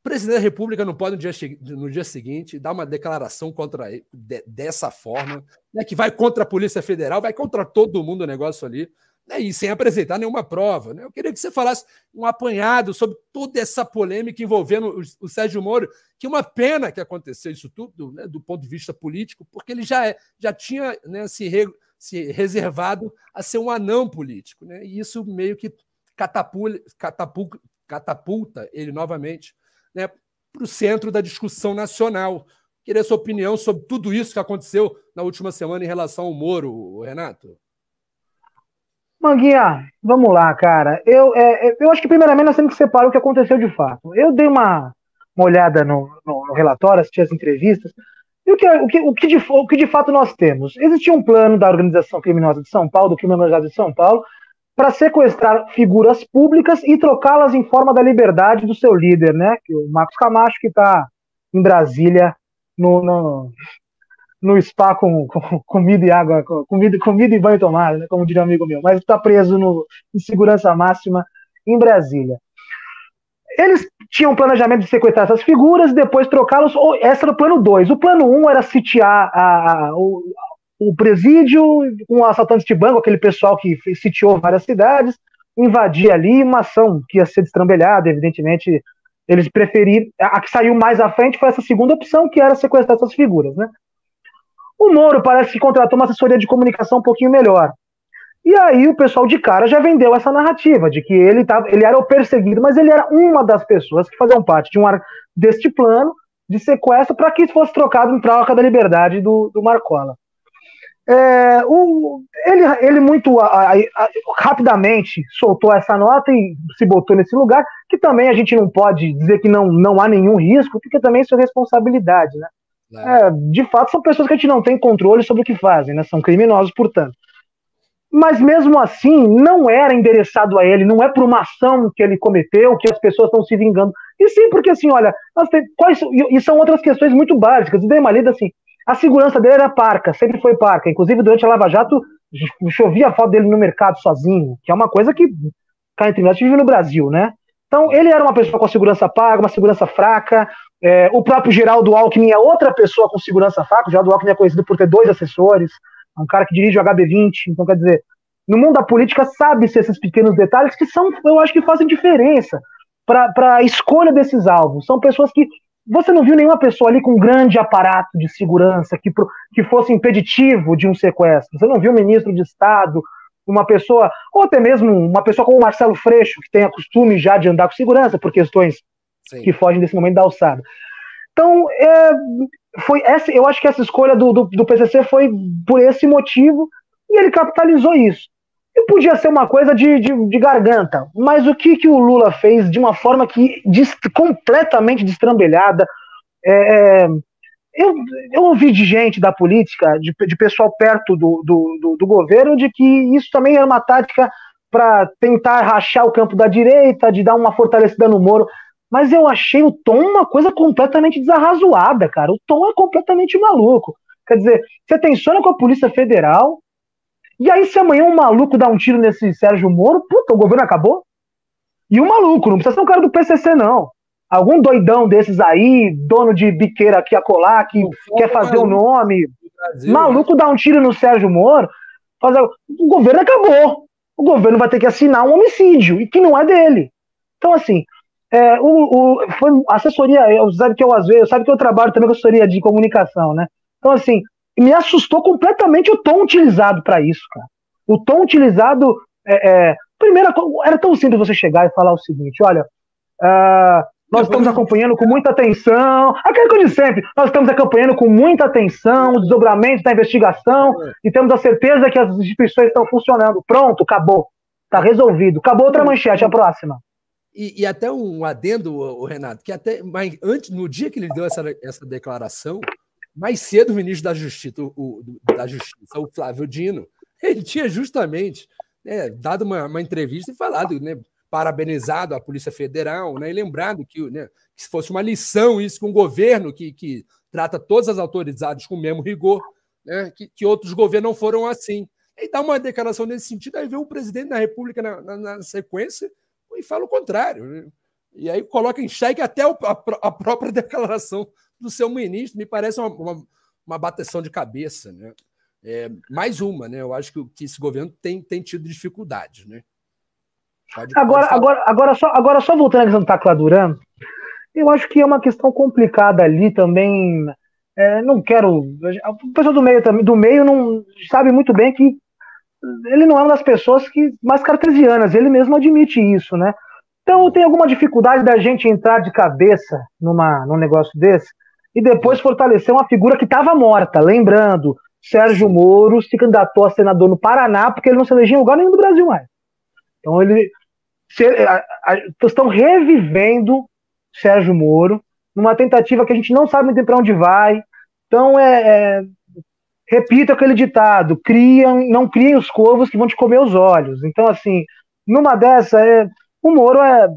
presidente da República não pode, no dia, no dia seguinte, dar uma declaração contra ele, de, dessa forma, né, que vai contra a Polícia Federal, vai contra todo mundo o negócio ali né, e sem apresentar nenhuma prova. Né? Eu queria que você falasse um apanhado sobre toda essa polêmica envolvendo o, o Sérgio Moro, que é uma pena que aconteceu isso tudo, né, do ponto de vista político, porque ele já, é, já tinha né, se, re, se reservado a ser um anão político. Né? E isso meio que catapulta, catapulta, ele novamente né, para o centro da discussão nacional. Queria sua opinião sobre tudo isso que aconteceu na última semana em relação ao Moro, Renato. Manguinha, vamos lá, cara. Eu, é, é, eu acho que primeiramente nós temos que separar o que aconteceu de fato. Eu dei uma, uma olhada no, no, no relatório, assisti as entrevistas, e o que, o, que, o, que de, o que de fato nós temos? Existia um plano da organização criminosa de São Paulo, do crime organizado de São Paulo, para sequestrar figuras públicas e trocá-las em forma da liberdade do seu líder, né? É o Marcos Camacho, que está em Brasília, no, no, no spa com, com, comida e água, com, comida, comida e banho tomado, né, como diria um amigo meu, mas está preso no, em segurança máxima em Brasília. Eles tinham um planejamento de sequestrar essas figuras e depois trocá-los. Esse era o plano 2. O plano 1 um era sitiar a, a, o, o presídio com assaltantes de banco, aquele pessoal que sitiou várias cidades, invadir ali, uma ação que ia ser destrambelhada, evidentemente. Eles preferiram. A que saiu mais à frente foi essa segunda opção, que era sequestrar essas figuras, né? O Moro parece que contratou uma assessoria de comunicação um pouquinho melhor. E aí o pessoal de cara já vendeu essa narrativa de que ele, tava, ele era o perseguido, mas ele era uma das pessoas que faziam parte de um deste plano de sequestro para que isso fosse trocado em troca da liberdade do, do Marcola. É, o, ele, ele muito a, a, a, rapidamente soltou essa nota e se botou nesse lugar, que também a gente não pode dizer que não, não há nenhum risco, porque também isso é responsabilidade, né? É, de fato, são pessoas que a gente não tem controle sobre o que fazem, né? São criminosos, portanto. mas mesmo assim não era endereçado a ele, não é por uma ação que ele cometeu que as pessoas estão se vingando. E sim, porque assim, olha, tem, quais, e, são outras questões muito básicas. Dei uma lida assim, a segurança dele era parca, sempre foi parca. Inclusive, durante a Lava Jato, chovia a foto dele no mercado sozinho, que é uma coisa que cá entre nós vive no Brasil, né? Então, ele era uma pessoa com segurança paga, uma segurança fraca. É, o próprio Geraldo Alckmin é outra pessoa com segurança fraca. O Geraldo Alckmin é conhecido por ter dois assessores. É um cara que dirige o HB20. Então, quer dizer, no mundo da política sabe-se esses pequenos detalhes que são, eu acho que fazem diferença para a escolha desses alvos. São pessoas que você não viu nenhuma pessoa ali com um grande aparato de segurança que, que fosse impeditivo de um sequestro. Você não viu ministro de Estado, uma pessoa, ou até mesmo uma pessoa como o Marcelo Freixo, que tem a costume já de andar com segurança por questões Sim. que fogem desse momento da alçada. Então, é, foi essa, eu acho que essa escolha do, do, do PCC foi por esse motivo e ele capitalizou isso. E podia ser uma coisa de, de, de, garganta, mas o que, que o Lula fez de uma forma que completamente destrambelhada? É, é, eu, eu ouvi de gente da política, de, de pessoal perto do, do, do, do governo, de que isso também era uma tática para tentar rachar o campo da direita, de dar uma fortalecida no Moro. Mas eu achei o tom uma coisa completamente desarrazoada, cara. O tom é completamente maluco. Quer dizer, você tensiona com a Polícia Federal, e aí, se amanhã um maluco dá um tiro nesse Sérgio Moro, puta, o governo acabou? E o maluco, não precisa ser um cara do PCC, não. Algum doidão desses aí, dono de biqueira aqui a colar, que quer fazer o um nome. Brasil, maluco né? dá um tiro no Sérgio Moro. Fazer... O governo acabou. O governo vai ter que assinar um homicídio, e que não é dele. Então, assim, é, o, o, foi assessoria, eu, sabe que eu às vezes, sabe que eu trabalho também com assessoria de comunicação, né? Então, assim, me assustou completamente o tom utilizado para isso, cara. O tom utilizado. É, é, primeiro, era tão simples você chegar e falar o seguinte: olha, uh, nós estamos acompanhando com muita atenção, aquela coisa de sempre, nós estamos acompanhando com muita atenção os desdobramentos da investigação e temos a certeza que as instituições estão funcionando. Pronto, acabou. Está resolvido. Acabou outra manchete, a próxima. E, e, até um adendo, o Renato, que até mas antes, no dia que ele deu essa, essa declaração, mais cedo, o ministro da Justiça, o, da Justiça, o Flávio Dino, (laughs) ele tinha justamente né, dado uma, uma, entrevista e falado, né, parabenizado a Polícia Federal, né, e lembrado que, né, que se fosse uma lição isso com o governo que, que trata todas as autoridades com o mesmo rigor, né, que, que outros governos não foram assim. E dá uma declaração nesse sentido, aí vem o presidente da República na, na, na sequência e fala o contrário. Né? E aí coloca em xeque até a, a própria (laughs) declaração do seu ministro. Me parece uma, uma, uma bateção de cabeça. Né? É, mais uma, né? Eu acho que, que esse governo tem, tem tido dificuldades. Né? Pode, agora, agora, agora, só, agora, só voltando à questão do Tacla Duran, eu acho que é uma questão complicada ali também. É, não quero. O pessoal do meio também, do meio não sabe muito bem que ele não é uma das pessoas que mais cartesianas, ele mesmo admite isso, né? Então tem alguma dificuldade da gente entrar de cabeça numa, num negócio desse e depois fortalecer uma figura que estava morta. Lembrando, Sérgio Moro se candidatou a senador no Paraná porque ele não se elegia em lugar nenhum do Brasil mais. Então ele estão revivendo Sérgio Moro numa tentativa que a gente não sabe muito para onde vai. Então é, é repito aquele ditado: criam, não criem os corvos que vão te comer os olhos. Então assim, numa dessa é o Moro é,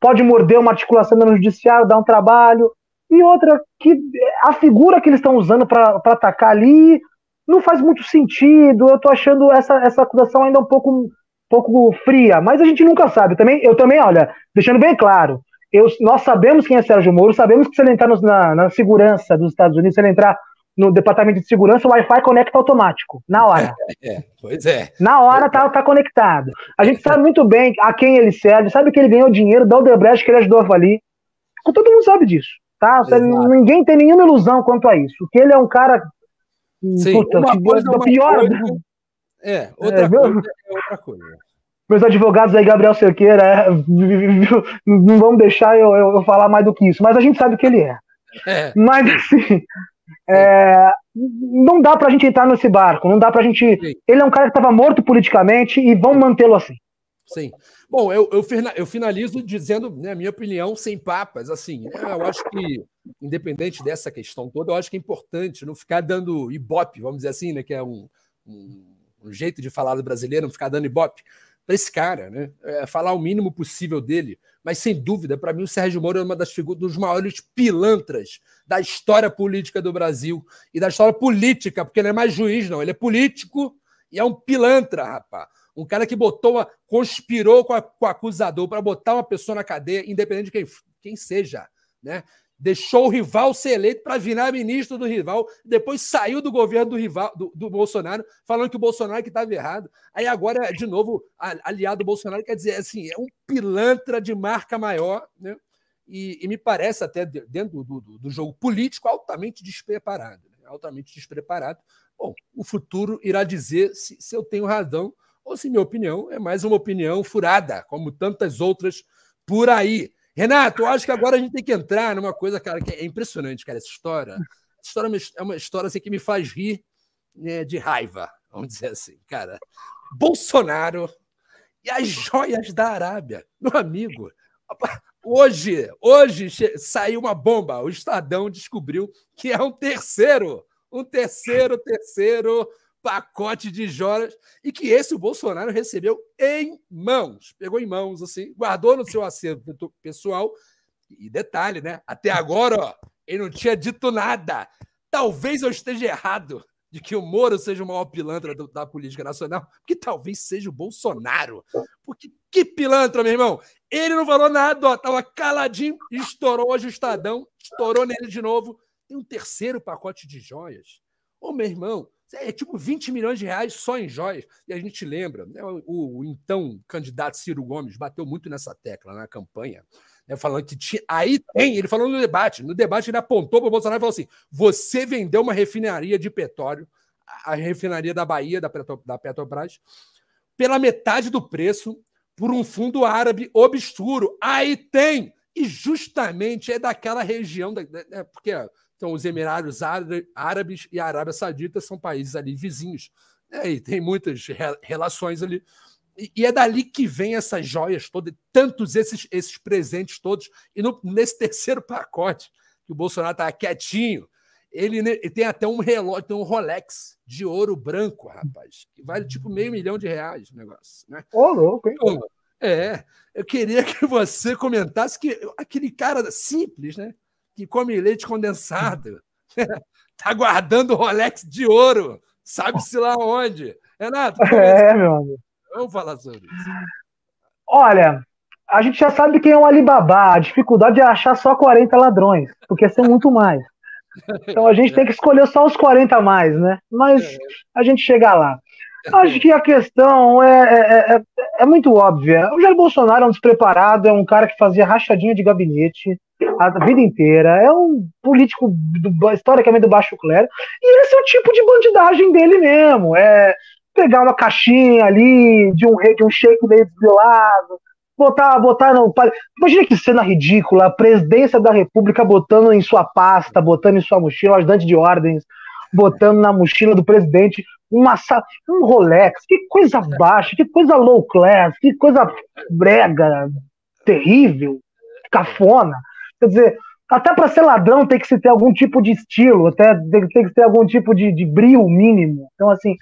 pode morder uma articulação no judiciário, dar um trabalho, e outra que a figura que eles estão usando para atacar ali não faz muito sentido. Eu estou achando essa, essa acusação ainda um pouco, pouco fria, mas a gente nunca sabe. Também, eu também, olha, deixando bem claro, eu, nós sabemos quem é Sérgio Moro, sabemos que se ele entrar na, na segurança dos Estados Unidos, se ele entrar no departamento de segurança, o Wi-Fi conecta automático, na hora. (laughs) É, pois é. Na hora tá, tá conectado. A gente sabe muito bem a quem ele serve, sabe que ele ganhou dinheiro da Odebrecht que ele ajudou a ali. Todo mundo sabe disso, tá? Ninguém tem nenhuma ilusão quanto a isso. Que ele é um cara. Sim, puta, uma coisa, uma pior. Coisa, é, outra é, coisa é outra coisa. Meus advogados aí, Gabriel Cerqueira, é, não vamos deixar eu, eu, eu, falar mais do que isso, mas a gente sabe o que ele é. é. Mas assim, é, não dá pra gente entrar nesse barco, não dá pra gente. Sim. Ele é um cara que estava morto politicamente e vão mantê-lo assim. Sim. Bom, eu, eu, eu finalizo dizendo né, a minha opinião sem papas. Assim, é, eu acho que, independente dessa questão toda, eu acho que é importante não ficar dando ibope, vamos dizer assim, né, que é um, um um jeito de falar do brasileiro, não ficar dando ibope para esse cara, né? É, falar o mínimo possível dele. Mas, sem dúvida, para mim, o Sérgio Moro é uma das figuras dos maiores pilantras da história política do Brasil e da história política, porque ele é mais juiz, não. Ele é político e é um pilantra, rapaz. Um cara que botou, uma, conspirou com, a, com o acusador para botar uma pessoa na cadeia, independente de quem, quem seja, né? Deixou o rival ser eleito para virar ministro do rival, depois saiu do governo do rival do, do Bolsonaro, falando que o Bolsonaro que estava errado. Aí agora, de novo, aliado do Bolsonaro, quer dizer, assim, é um pilantra de marca maior, né? E, e me parece até dentro do, do, do jogo político altamente despreparado, né? altamente despreparado. Bom, o futuro irá dizer se, se eu tenho razão ou se minha opinião é mais uma opinião furada, como tantas outras por aí. Renato, eu acho que agora a gente tem que entrar numa coisa, cara, que é impressionante, cara, essa história. Essa história é uma história assim, que me faz rir né, de raiva, vamos dizer assim, cara. Bolsonaro e as joias da Arábia, meu amigo. Hoje, hoje saiu uma bomba. O Estadão descobriu que é um terceiro, um terceiro, terceiro pacote de joias e que esse o Bolsonaro recebeu em mãos, pegou em mãos assim, guardou no seu acervo pessoal. E detalhe, né? Até agora, ó, ele não tinha dito nada. Talvez eu esteja errado de que o Moro seja o maior pilantra do, da política nacional, que talvez seja o Bolsonaro. Porque que pilantra, meu irmão? Ele não falou nada, ó, tava caladinho, estourou hoje o Estadão, estourou nele de novo. Tem um terceiro pacote de joias. Ô, meu irmão, é tipo 20 milhões de reais só em joias. E a gente lembra, né, o, o, então candidato Ciro Gomes bateu muito nessa tecla na campanha, né, falando que tinha. Aí tem, ele falou no debate. No debate, ele apontou para o Bolsonaro e falou assim: você vendeu uma refinaria de petróleo, a refinaria da Bahia, da, Petro, da Petrobras, pela metade do preço por um fundo árabe obscuro. Aí tem! E justamente é daquela região, da, né, porque então, os Emirados Árabes e a Arábia Saudita são países ali vizinhos. Né? E tem muitas relações ali. E, é dali que vem essas joias todas, tantos esses, esses presentes todos. E no, nesse (laughs) terceiro pacote, que o Bolsonaro está quietinho, ele, ele, tem até um relógio, tem um Rolex de ouro branco, rapaz, que vale tipo meio milhão de reais o negócio. Né? Ô, louco, hein? Então, é, eu queria que você comentasse que aquele cara simples, né? Que come leite condensado, (laughs) tá guardando Rolex de ouro, sabe-se lá onde. Renato, é, meu amigo. Vamos falar sobre isso. Olha, a gente já sabe quem é o Alibaba. A dificuldade é achar só 40 ladrões, porque são muito mais. Então a gente (laughs) tem que escolher só os 40 a mais, né? Mas é. a gente chega lá. Acho que a questão é, é, é, é, muito óbvia. O Jair Bolsonaro é um despreparado, é um cara que fazia rachadinha de gabinete a vida inteira. É um político do, historicamente do baixo clero. E esse é o tipo de bandidagem dele mesmo. É pegar uma caixinha ali de um, de um shake meio desviolado, botar, botar no. Imagina que cena ridícula, a presidência da República botando em sua pasta, botando em sua mochila, ajudante de ordens, botando na mochila do presidente uma, um Rolex, que coisa baixa, que coisa low class, que coisa brega, terrível, cafona. Quer dizer, até para ser ladrão tem que se ter algum tipo de estilo, até tem, que ter algum tipo de, de brilho mínimo. Então, assim,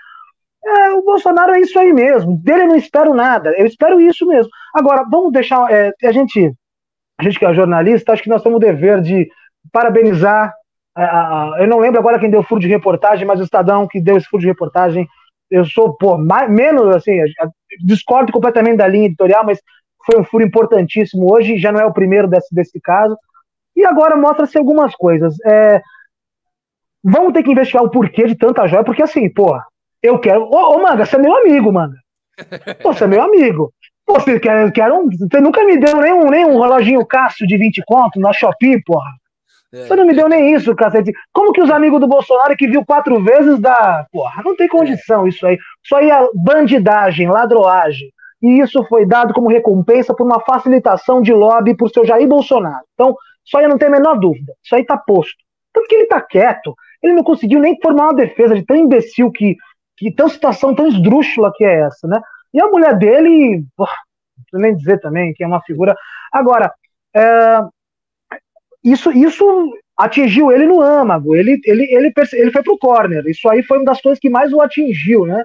é, o Bolsonaro é isso aí mesmo. Dele eu não espero nada. Eu espero isso mesmo. Agora, vamos deixar. É, a gente, a gente que é jornalista, acho que nós temos o dever de parabenizar. eu não lembro agora quem deu furo de reportagem, mas o Estadão que deu esse furo de reportagem. Eu sou, pô, mais, menos assim, discordo completamente da linha editorial, mas foi um furo importantíssimo hoje, já não é o primeiro desse, desse caso. E agora mostra-se algumas coisas. É, vamos ter que investigar o porquê de tanta joia, porque assim, pô, eu quero. Ô, ô Manga, você é meu amigo, Manga. Pô, você é meu amigo. Pô, você, quer, quer um, você nunca me deu nenhum, nenhum reloginho Cássio de 20 conto na Shopee, porra. É. Você não me deu nem isso, cacete. Como que os amigos do Bolsonaro que viu quatro vezes dá. Porra, não tem condição isso aí. Isso aí é bandidagem, ladroagem e isso foi dado como recompensa por uma facilitação de lobby por seu Jair Bolsonaro. Então, isso aí não tem a menor dúvida, isso aí está posto. Porque ele está quieto, ele não conseguiu nem formar uma defesa de tão imbecil que, que tão situação tão esdrúxula que é essa, né? E a mulher dele, não preciso nem dizer também que é uma figura. Agora, é, isso, isso atingiu ele no âmago, ele, ele, ele, ele foi pro corner, isso aí foi uma das coisas que mais o atingiu, né?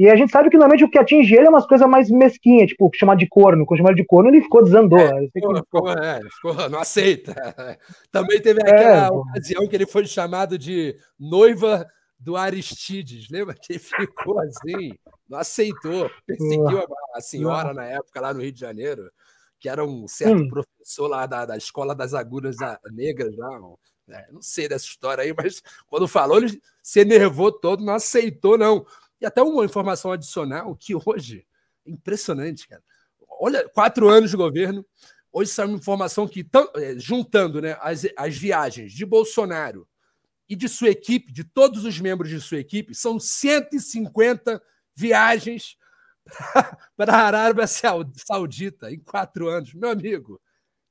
E a gente sabe que normalmente o que atinge ele é umas coisas mais mesquinhas, tipo, chamar de corno. Com chamar de corno, ele ficou desandou. É, ficou, ficou, é, ficou, não aceita. (laughs) Também teve é, aquela é, ocasião que ele foi chamado de noiva do Aristides. Lembra que ele ficou assim, não aceitou, perseguiu a, a senhora na época lá no Rio de Janeiro, que era um certo hum. professor lá da, da Escola das Agulhas Negras, lá, é, não sei dessa história aí, mas quando falou, ele se enervou todo, não aceitou, não. E até uma informação adicional que hoje é impressionante, cara. Olha, quatro anos de governo. Hoje saiu uma informação que, é, juntando né, as, as viagens de Bolsonaro e de sua equipe, de todos os membros de sua equipe, são 150 viagens (laughs) para a Arábia Saudita em quatro anos. Meu amigo,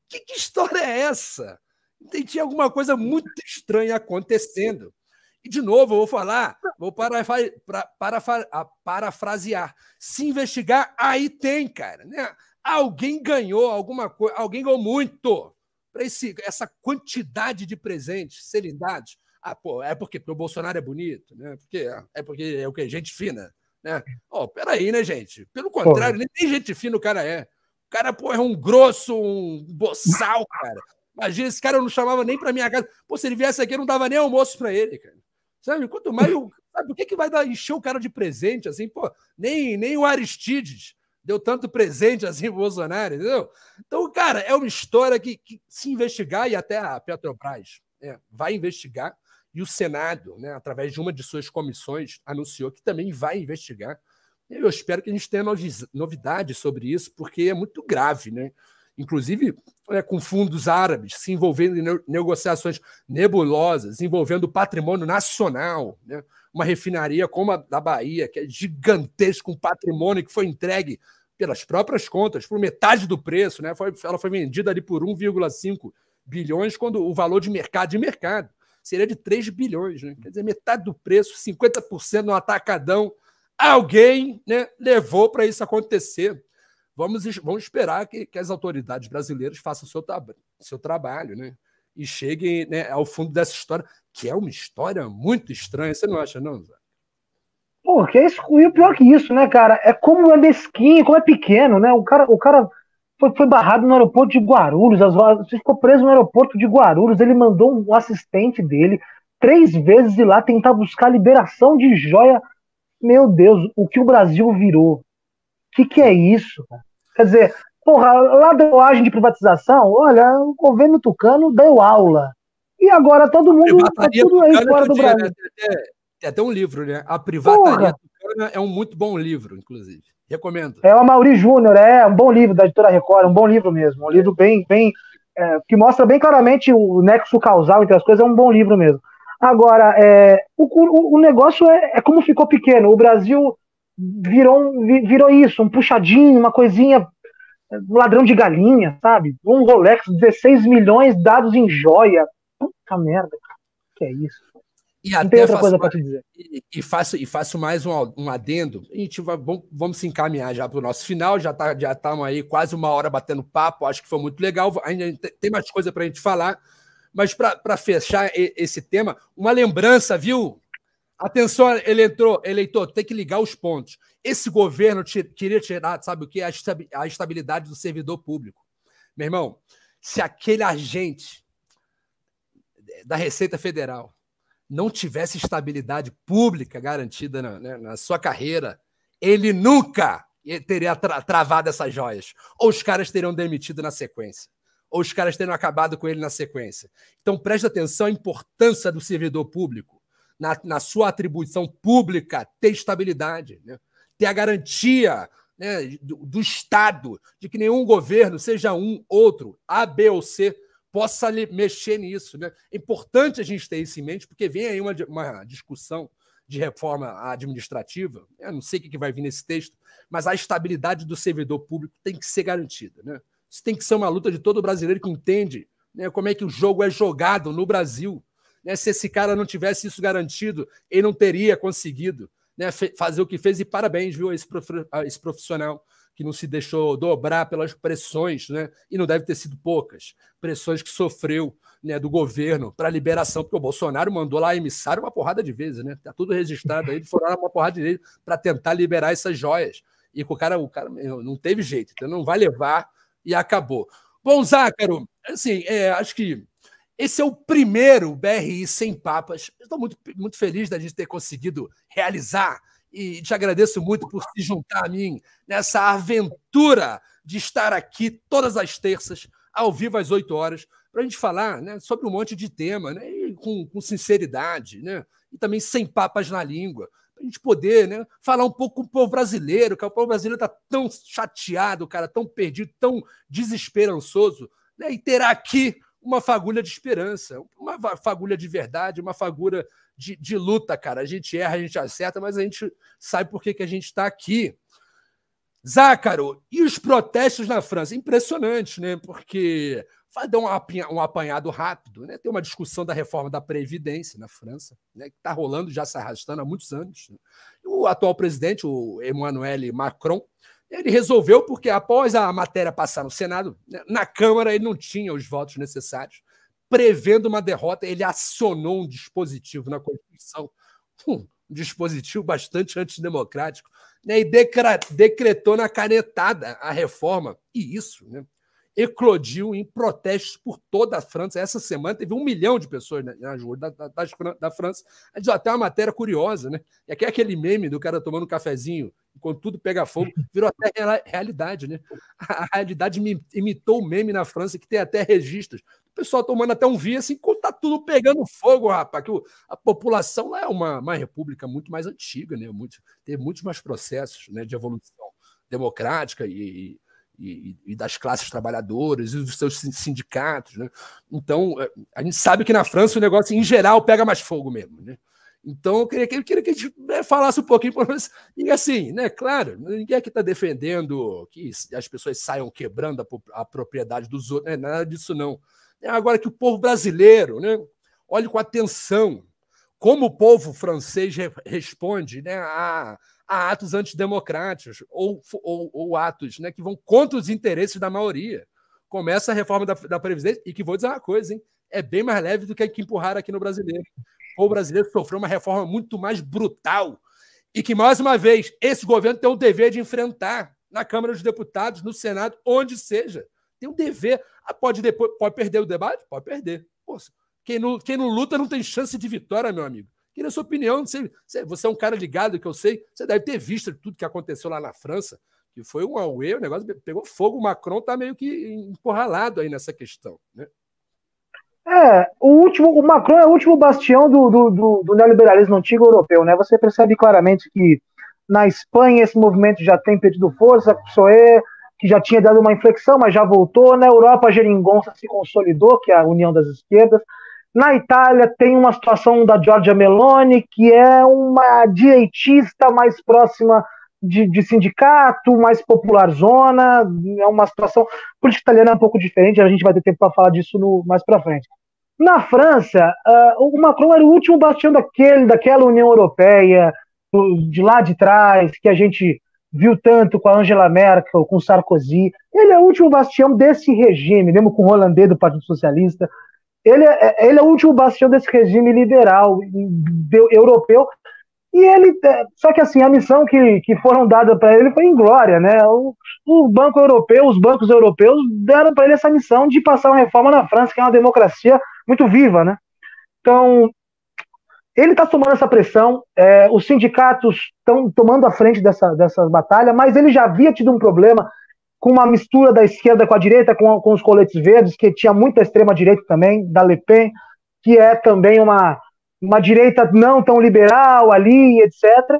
que, que história é essa? Tinha alguma coisa muito estranha acontecendo. De novo, eu vou falar, vou para, para, para, parafrasear. Se investigar, aí tem, cara. Né? Alguém ganhou alguma coisa, alguém ganhou muito para essa quantidade de presentes serem dados. Ah, pô, é porque, porque o Bolsonaro é bonito, né? Porque, é porque é o que? Gente fina. Né? Oh, peraí, né, gente? Pelo contrário, nem gente fina o cara é. O cara, pô, é um grosso, um boçal, cara. Imagina, esse cara eu não chamava nem para minha casa. Pô, se ele viesse aqui, eu não dava nem almoço para ele, cara. Sabe? Quanto mais o. Sabe, o que, que vai dar, encher o cara de presente, assim? Pô, nem, nem o Aristides deu tanto presente assim pro Bolsonaro, entendeu? Então, cara, é uma história que, que se investigar, e até a Petrobras é, vai investigar, e o Senado, né, através de uma de suas comissões, anunciou que também vai investigar. Eu espero que a gente tenha novidades sobre isso, porque é muito grave, né? Inclusive é, com fundos árabes, se envolvendo em negociações nebulosas, envolvendo patrimônio nacional, né? uma refinaria como a da Bahia, que é gigantesco, um patrimônio que foi entregue pelas próprias contas, por metade do preço, né? Foi, ela foi vendida ali por 1,5 bilhões, quando o valor de mercado de mercado seria de 3 bilhões, né? Quer dizer, metade do preço, 50% no atacadão. Alguém né, levou para isso acontecer. Vamos, vamos esperar que, que as autoridades brasileiras façam seu, seu trabalho, né? E cheguem né, ao fundo dessa história, que é uma história muito estranha. Você não acha, não, Zé? Pô, que é isso, e o pior que isso, né, cara? É como é mesquinho, como é pequeno, né? O cara, o cara foi, foi barrado no aeroporto de Guarulhos, as, ficou preso no aeroporto de Guarulhos, ele mandou um assistente dele três vezes ir lá tentar buscar liberação de joia. Meu Deus, o que o Brasil virou? O que, que é isso? Cara? Quer dizer, porra, lá deu agem de privatização, olha, o governo tucano deu aula. E agora todo mundo tá tudo aí fora do Brasil. Né? Tem, até, tem, até, um livro, né? A Privataria Tucana é um muito bom livro, inclusive. Recomendo. É o Mauri Júnior, é um bom livro da editora Record, um bom livro mesmo. Um livro bem, bem é, que mostra bem claramente o nexo causal entre as coisas, é um bom livro mesmo. Agora, é, o, o, negócio é, é como ficou pequeno. O Brasil virou, virou isso, um puxadinho, uma coisinha, um ladrão de galinha, sabe? Um Rolex, 16 milhões dados em joia. Puta merda, cara. Que é isso? E Não tem outra coisa para te dizer. E, e, faço, e faço mais um, um adendo. A gente vai, vamos, vamos se encaminhar já para o nosso final. Já tá, já estamos aí quase uma hora batendo papo. Acho que foi muito legal. Ainda tem mais coisa para a gente falar. Mas para fechar esse tema, uma lembrança, viu, Atenção, eleitor, eleitor, tem que ligar os pontos. Esse governo queria tirar, sabe o que? A estabilidade do servidor público. Meu irmão, se aquele agente da Receita Federal não tivesse estabilidade pública garantida na, né, na sua carreira, ele nunca teria tra travado essas joias. Ou os caras teriam demitido na sequência. Ou os caras teriam acabado com ele na sequência. Então preste atenção à importância do servidor público na, na sua atribuição pública, ter estabilidade, né? ter a garantia né, do, do, Estado de que nenhum governo, seja um, outro, A, B ou C, possa mexer nisso. Né? É importante a gente ter isso em mente, porque vem aí uma, uma discussão de reforma administrativa, eu não sei o que vai vir nesse texto, mas a estabilidade do servidor público tem que ser garantida. Né? Isso tem que ser uma luta de todo brasileiro que entende né, como é que o jogo é jogado no Brasil. Né? Se esse cara não tivesse isso garantido, ele não teria conseguido né, fazer o que fez. E parabéns, viu, a esse profissional que não se deixou dobrar pelas pressões, né? e não deve ter sido poucas, pressões que sofreu né, do governo para liberação, porque o Bolsonaro mandou lá emissário uma porrada de vezes, né? Tá tudo registrado aí, foram uma porrada de vezes para tentar liberar essas joias. E o cara, o cara não teve jeito, então não vai levar e acabou. Bom, Zácaro, assim, é, acho que esse é o primeiro BRI sem papas. Estou muito, muito feliz da gente ter conseguido realizar e te agradeço muito por se juntar a mim nessa aventura de estar aqui todas as terças, ao vivo às 8 horas, para a gente falar né, sobre um monte de tema, né, com, com, sinceridade, né, e também sem papas na língua, para a gente poder né, falar um pouco com o povo brasileiro, que o povo brasileiro está tão chateado, cara, tão perdido, tão desesperançoso, né, e terá aqui uma fagulha de esperança, uma fagulha de verdade, uma fagulha de, de, luta, cara. A gente erra, a gente acerta, mas a gente sabe por que, que a gente está aqui. Zácaro, e os protestos na França? Impressionante, né? Porque vai dar um apanhado rápido, né? Tem uma discussão da reforma da Previdência na França, né? que está rolando, já se arrastando há muitos anos. Né? O atual presidente, o Emmanuel Macron, ele resolveu porque após a matéria passar no Senado, né, na Câmara ele não tinha os votos necessários. Prevendo uma derrota, ele acionou um dispositivo na Constituição, um dispositivo bastante antidemocrático, né, e decretou na canetada a reforma. E isso né, eclodiu em protestos por toda a França. Essa semana teve um milhão de pessoas nas ruas da, da, da, França. A gente até uma matéria curiosa, né? E aqui é aquele meme do cara tomando um cafezinho enquanto tudo pega fogo, virou até realidade, né? A realidade imitou o meme na França, que tem até registros. O pessoal tomando até um vinho assim, quando tá tudo pegando fogo, rapaz. Que a população lá é uma, uma república muito mais antiga, né? Muito, teve muitos mais processos né, de evolução democrática e, e, e, das classes trabalhadoras e dos seus sindicatos. Né? Então, é, a gente sabe que na França o negócio, em geral, pega mais fogo mesmo. Né? Então, eu queria, eu queria que a gente né, falasse um pouquinho nós. E assim, né, claro, ninguém aqui está defendendo que as pessoas saiam quebrando a, a propriedade dos outros, né, nada disso não. É agora que o povo brasileiro, né, olhe com atenção como o povo francês re responde né, a, a, atos antidemocráticos ou, ou, ou, atos né, que vão contra os interesses da maioria. Começa a reforma da, da Previdência, e que vou dizer uma coisa, hein, é bem mais leve do que a que empurraram aqui no brasileiro povo brasileiro sofreu uma reforma muito mais brutal e que, mais uma vez, esse governo tem o dever de enfrentar na Câmara dos Deputados, no Senado, onde seja. Tem um dever. Ah, pode, depois, pode perder o debate? Pode perder. Poxa, quem, não, quem não luta não tem chance de vitória, meu amigo. Queria sua opinião. Você, você é um cara ligado, que eu sei. Você deve ter visto tudo que aconteceu lá na França, que foi um auê, o negócio pegou fogo. O Macron está meio que empurralado aí nessa questão. Né? É, o último, o Macron é o último bastião do, do, do, do neoliberalismo antigo europeu, né? Você percebe claramente que na Espanha esse movimento já tem perdido força, Psoe, que já tinha dado uma inflexão, mas já voltou. Na Europa, a geringonça se consolidou, que é a União das Esquerdas. Na Itália, tem uma situação da Giorgia Meloni, que é uma direitista mais próxima de, de, sindicato, mais popular zona, é uma situação. Política italiana é um pouco diferente, a gente vai ter tempo para falar disso no, mais para frente. Na França, uh, o Macron era o último bastião daquele, daquela União Europeia, de lá de trás, que a gente viu tanto com a Angela Merkel, com Sarkozy. Ele é o último bastião desse regime, mesmo com o holandês do Partido Socialista. Ele é, ele é o último bastião desse regime liberal europeu. E ele, é, só que assim, a missão que, que foram dadas para ele foi em glória, né? O, o Banco Europeu, os bancos europeus deram para ele essa missão de passar uma reforma na França, que é uma democracia muito viva, né? Então, ele está tomando essa pressão, é, os sindicatos estão tomando a frente dessa, dessa batalha, mas ele já havia tido um problema com uma mistura da esquerda com a direita, com, com os coletes verdes, que tinha muita extrema-direita também, da Le Pen, que é também uma, uma direita não tão liberal ali, etc.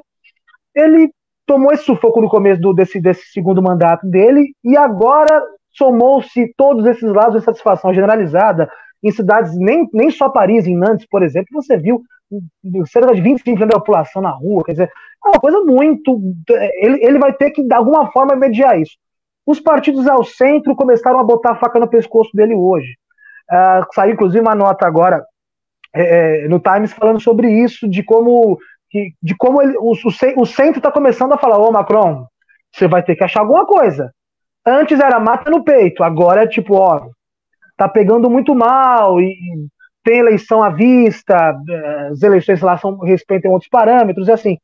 Ele tomou esse sufoco no começo do, desse, desse segundo mandato dele, e agora somou-se todos esses lados de satisfação generalizada em cidades, nem, nem só Paris, em Nantes, por exemplo, você viu cerca de 25% da população na rua, quer dizer, é uma coisa muito. Ele, ele vai ter que, de alguma forma, mediar isso. Os partidos ao centro começaram a botar a faca no pescoço dele hoje. Uh, saiu, inclusive, uma nota agora é, é no Times falando sobre isso, de como, de como ele, o, o centro está começando a falar: Ô Macron, você vai ter que achar alguma coisa. Antes era mata no peito, agora é tipo, ó, tá pegando muito mal e tem eleição à vista, eh, as eleições lá são, respeitam outros parâmetros, e assim,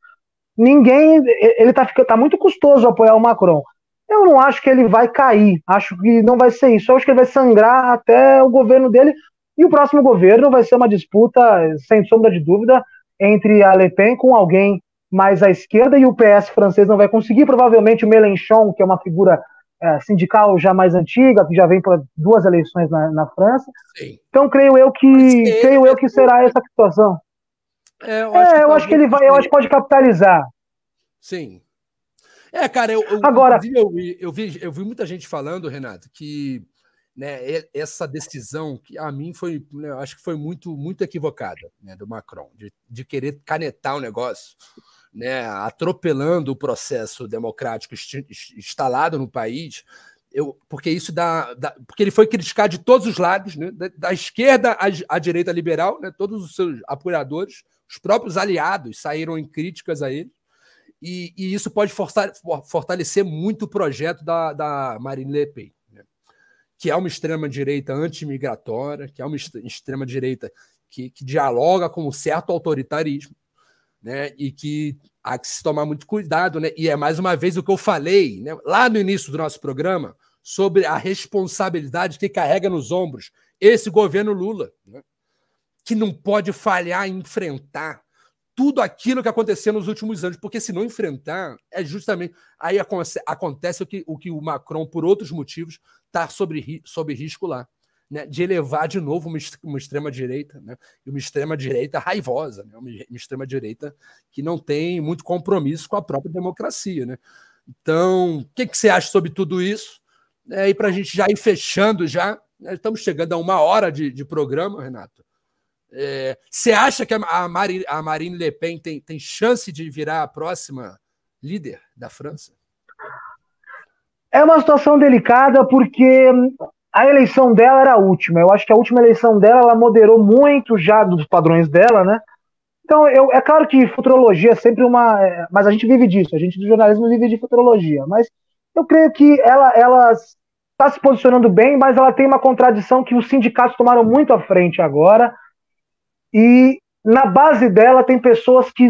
ninguém, ele tá, tá muito custoso apoiar o Macron. Eu não acho que ele vai cair, acho que não vai ser isso, eu acho que ele vai sangrar até o governo dele, e o próximo governo vai ser uma disputa, sem sombra de dúvida, entre a Le Pen com alguém mais à esquerda, e o PS francês não vai conseguir, provavelmente o Mélenchon, que é uma figura é, sindical já mais antiga, que já vem para duas eleições na, na França. Sim. Então creio eu que creio eu que será essa situação. É, eu acho, é, que, eu acho que ele vai, eu acho que pode capitalizar. Sim. É, cara, eu, eu agora eu, eu, vi, eu vi muita gente falando, Renato, que né, essa decisão que a mim foi, né, acho que foi muito muito equivocada, né, do Macron, de, de querer canetar o negócio né, atropelando o processo democrático instalado no país, eu, porque isso dá, dá, porque ele foi criticado de todos os lados, né, da, da, esquerda à, à, direita liberal, né, todos os seus apoiadores, os próprios aliados saíram em críticas a ele, e, e isso pode forçar, fortalecer muito o projeto da, da Marine Le Pen, que é uma extrema direita antimigratória, que é uma extrema direita que, que dialoga com um certo autoritarismo né? E que há que se tomar muito cuidado, né? E é mais uma vez o que eu falei, né? Lá no início do nosso programa sobre a responsabilidade que carrega nos ombros esse governo Lula, né? que não pode falhar em enfrentar tudo aquilo que aconteceu nos últimos anos, porque se não enfrentar, é justamente aí acontece o que o, que o Macron, por outros motivos, está sobre, sobre risco lá né, de elevar de novo uma, uma extrema-direita, né, uma extrema-direita raivosa, né, uma, uma extrema-direita que não tem muito compromisso com a própria democracia. Né? Então, o que, que você acha sobre tudo isso? É, e para a gente já ir fechando, já, né, estamos chegando a uma hora de, de programa, Renato. É, você acha que a Marine, a Marine Le Pen tem, tem chance de virar a próxima líder da França? É uma situação delicada porque a eleição dela era a última. Eu acho que a última eleição dela ela moderou muito já dos padrões dela, né? Então, eu, é claro que futurologia é sempre uma. É, mas a gente vive disso, a gente do jornalismo vive de futurologia. Mas eu creio que ela ela está se posicionando bem, mas ela tem uma contradição que os sindicatos tomaram muito à frente agora. E na base dela tem pessoas que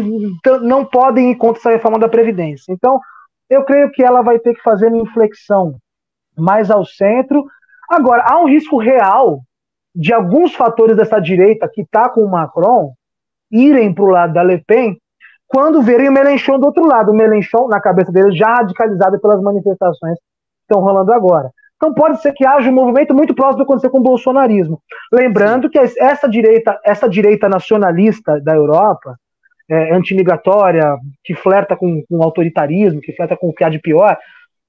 não podem ir contra essa reforma da Previdência. Então, eu creio que ela vai ter que fazer uma inflexão mais ao centro Agora, há um risco real de alguns fatores dessa direita que está com o Macron irem para o lado da Le Pen quando verem o Melenchon do outro lado. O Melenchon, na cabeça deles, já radicalizado pelas manifestações que estão rolando agora. Então pode ser que haja um movimento muito próximo do que aconteceu com o bolsonarismo. Lembrando que essa direita, essa direita nacionalista da Europa, é, antimigratória, que flerta com, com autoritarismo, que flerta com o que há de pior,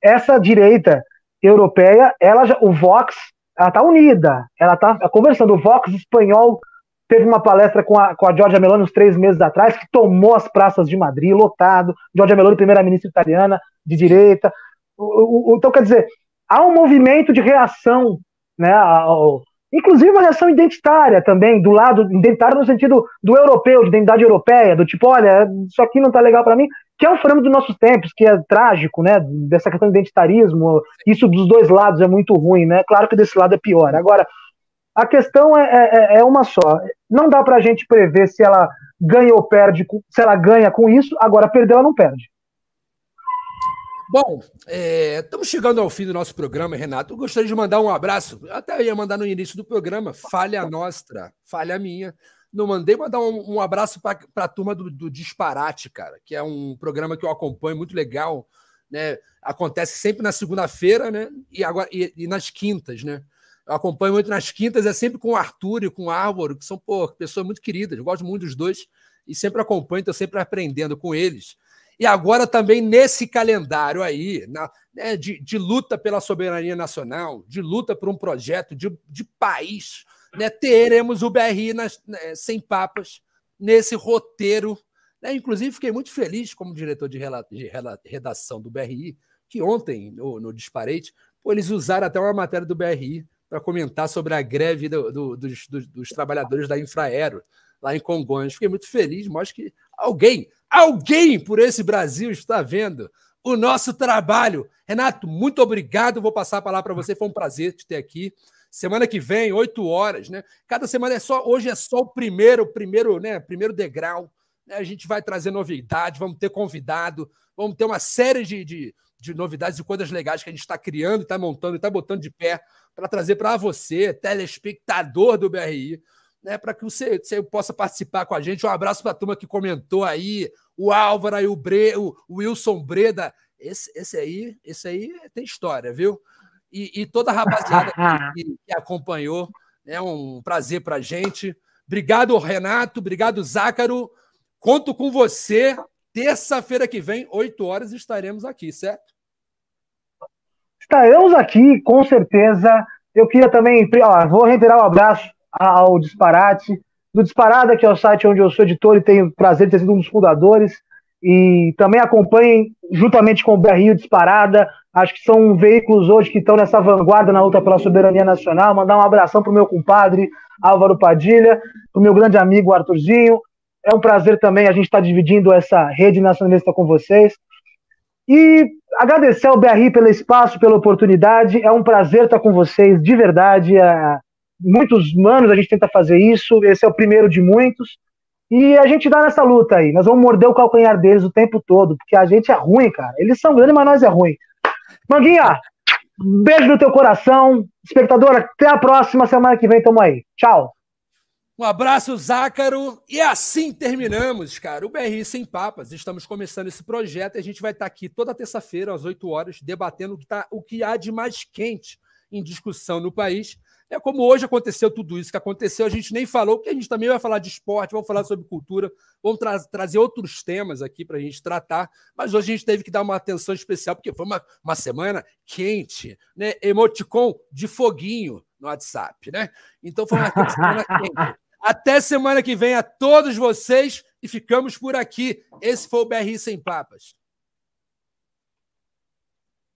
essa direita europeia, ela já, o Vox, ela tá unida, ela tá conversando. O Vox espanhol teve uma palestra com a, com a Giorgia Meloni uns três meses atrás, que tomou as praças de Madrid, lotado. Giorgia Meloni, primeira-ministra italiana, de direita. O, o, então, quer dizer, há um movimento de reação, né, ao, inclusive uma reação identitária também, do lado identitário no sentido do europeu, de identidade europeia, do tipo, olha, isso aqui não tá legal para mim, que é um fenômeno dos nossos tempos, que é trágico, né? Dessa questão do identitarismo, isso dos dois lados é muito ruim, né? Claro que desse lado é pior. Agora, a questão é, é, é uma só. Não dá para a gente prever se ela ganha ou perde, se ela ganha com isso, agora perder ela não perde. Bom, é, estamos chegando ao fim do nosso programa, Renato. Eu gostaria de mandar um abraço. Até ia mandar no início do programa. Falha nossa, falha minha não mandei mandar um, um abraço para a turma do, do, Disparate, cara, que é um programa que eu acompanho muito legal. Né? Acontece sempre na segunda-feira, né? E, agora, e, e, nas quintas, né? Eu acompanho muito nas quintas, é sempre com o Arthur e com o Álvaro, que são pô, pessoas muito queridas. Eu gosto muito dos dois e sempre acompanho, estou sempre aprendendo com eles. E agora também nesse calendário aí, na, né, de, de, luta pela soberania nacional, de luta por um projeto de, de país né, teremos o BRI nas, né, sem papas nesse roteiro. Né? Inclusive, fiquei muito feliz como diretor de, de redação do BRI, que ontem, no, no Disparate, pô, eles usaram até uma matéria do BRI para comentar sobre a greve do, do, dos, dos, dos, trabalhadores da Infraero, lá em Congonhas. Fiquei muito feliz, mostra que alguém, alguém por esse Brasil está vendo o nosso trabalho. Renato, muito obrigado. Vou passar a palavra para você. Foi um prazer te ter aqui. Semana que vem, 8 horas, né? Cada semana é só. Hoje é só o primeiro, primeiro, né? Primeiro degrau. Né? A gente vai trazer novidades, vamos ter convidado, vamos ter uma série de, de, de novidades e coisas legais que a gente está criando, está montando, está botando de pé para trazer para você, telespectador do BRI, né, para que você, você, possa participar com a gente. Um abraço para a turma que comentou aí, o Álvaro e o, Bre, o Wilson Breda. Esse, esse aí, esse aí tem história, viu? E, e toda a rapaziada (laughs) que, que, acompanhou. É um prazer para a gente. Obrigado, Renato. Obrigado, Zácaro. Conto com você. Terça-feira que vem, 8 horas, estaremos aqui, certo? Estaremos aqui, com certeza. Eu queria também, ó, vou reiterar o um abraço ao Disparate, do Disparada, que é o site onde eu sou editor e tenho o prazer de ter sido um dos fundadores. E também acompanhem, juntamente com o BRI, o Disparada. Acho que são veículos hoje que estão nessa vanguarda na luta pela soberania nacional. Mandar um abração para o meu compadre Álvaro Padilha, para o meu grande amigo Arthurzinho. É um prazer também a gente estar tá dividindo essa rede nacionalista com vocês. E agradecer ao BRI pelo espaço, pela oportunidade. É um prazer estar com vocês, de verdade. É muitos anos a gente tenta fazer isso, esse é o primeiro de muitos. E a gente dá nessa luta aí. Nós vamos morder o calcanhar deles o tempo todo, porque a gente é ruim, cara. Eles são grandes, mas nós é ruim. Manguinha, beijo no teu coração. Espectador, até a próxima semana que vem, tamo aí. Tchau. Um abraço, Zácaro. E assim terminamos, cara. O BRI Sem Papas. Estamos começando esse projeto e a gente vai estar aqui toda terça-feira, às 8 horas, debatendo o que, tá, o que há de mais quente em discussão no país. É como hoje aconteceu tudo isso que aconteceu, a gente nem falou, porque a gente também vai falar de esporte, vamos falar sobre cultura, vamos tra trazer outros temas aqui para a gente tratar, mas hoje a gente teve que dar uma atenção especial, porque foi uma, uma semana quente, né? Emoticon de foguinho no WhatsApp, né? Então foi uma (laughs) semana quente. Até semana que vem a todos vocês e ficamos por aqui. Esse foi o BRI Sem Papas.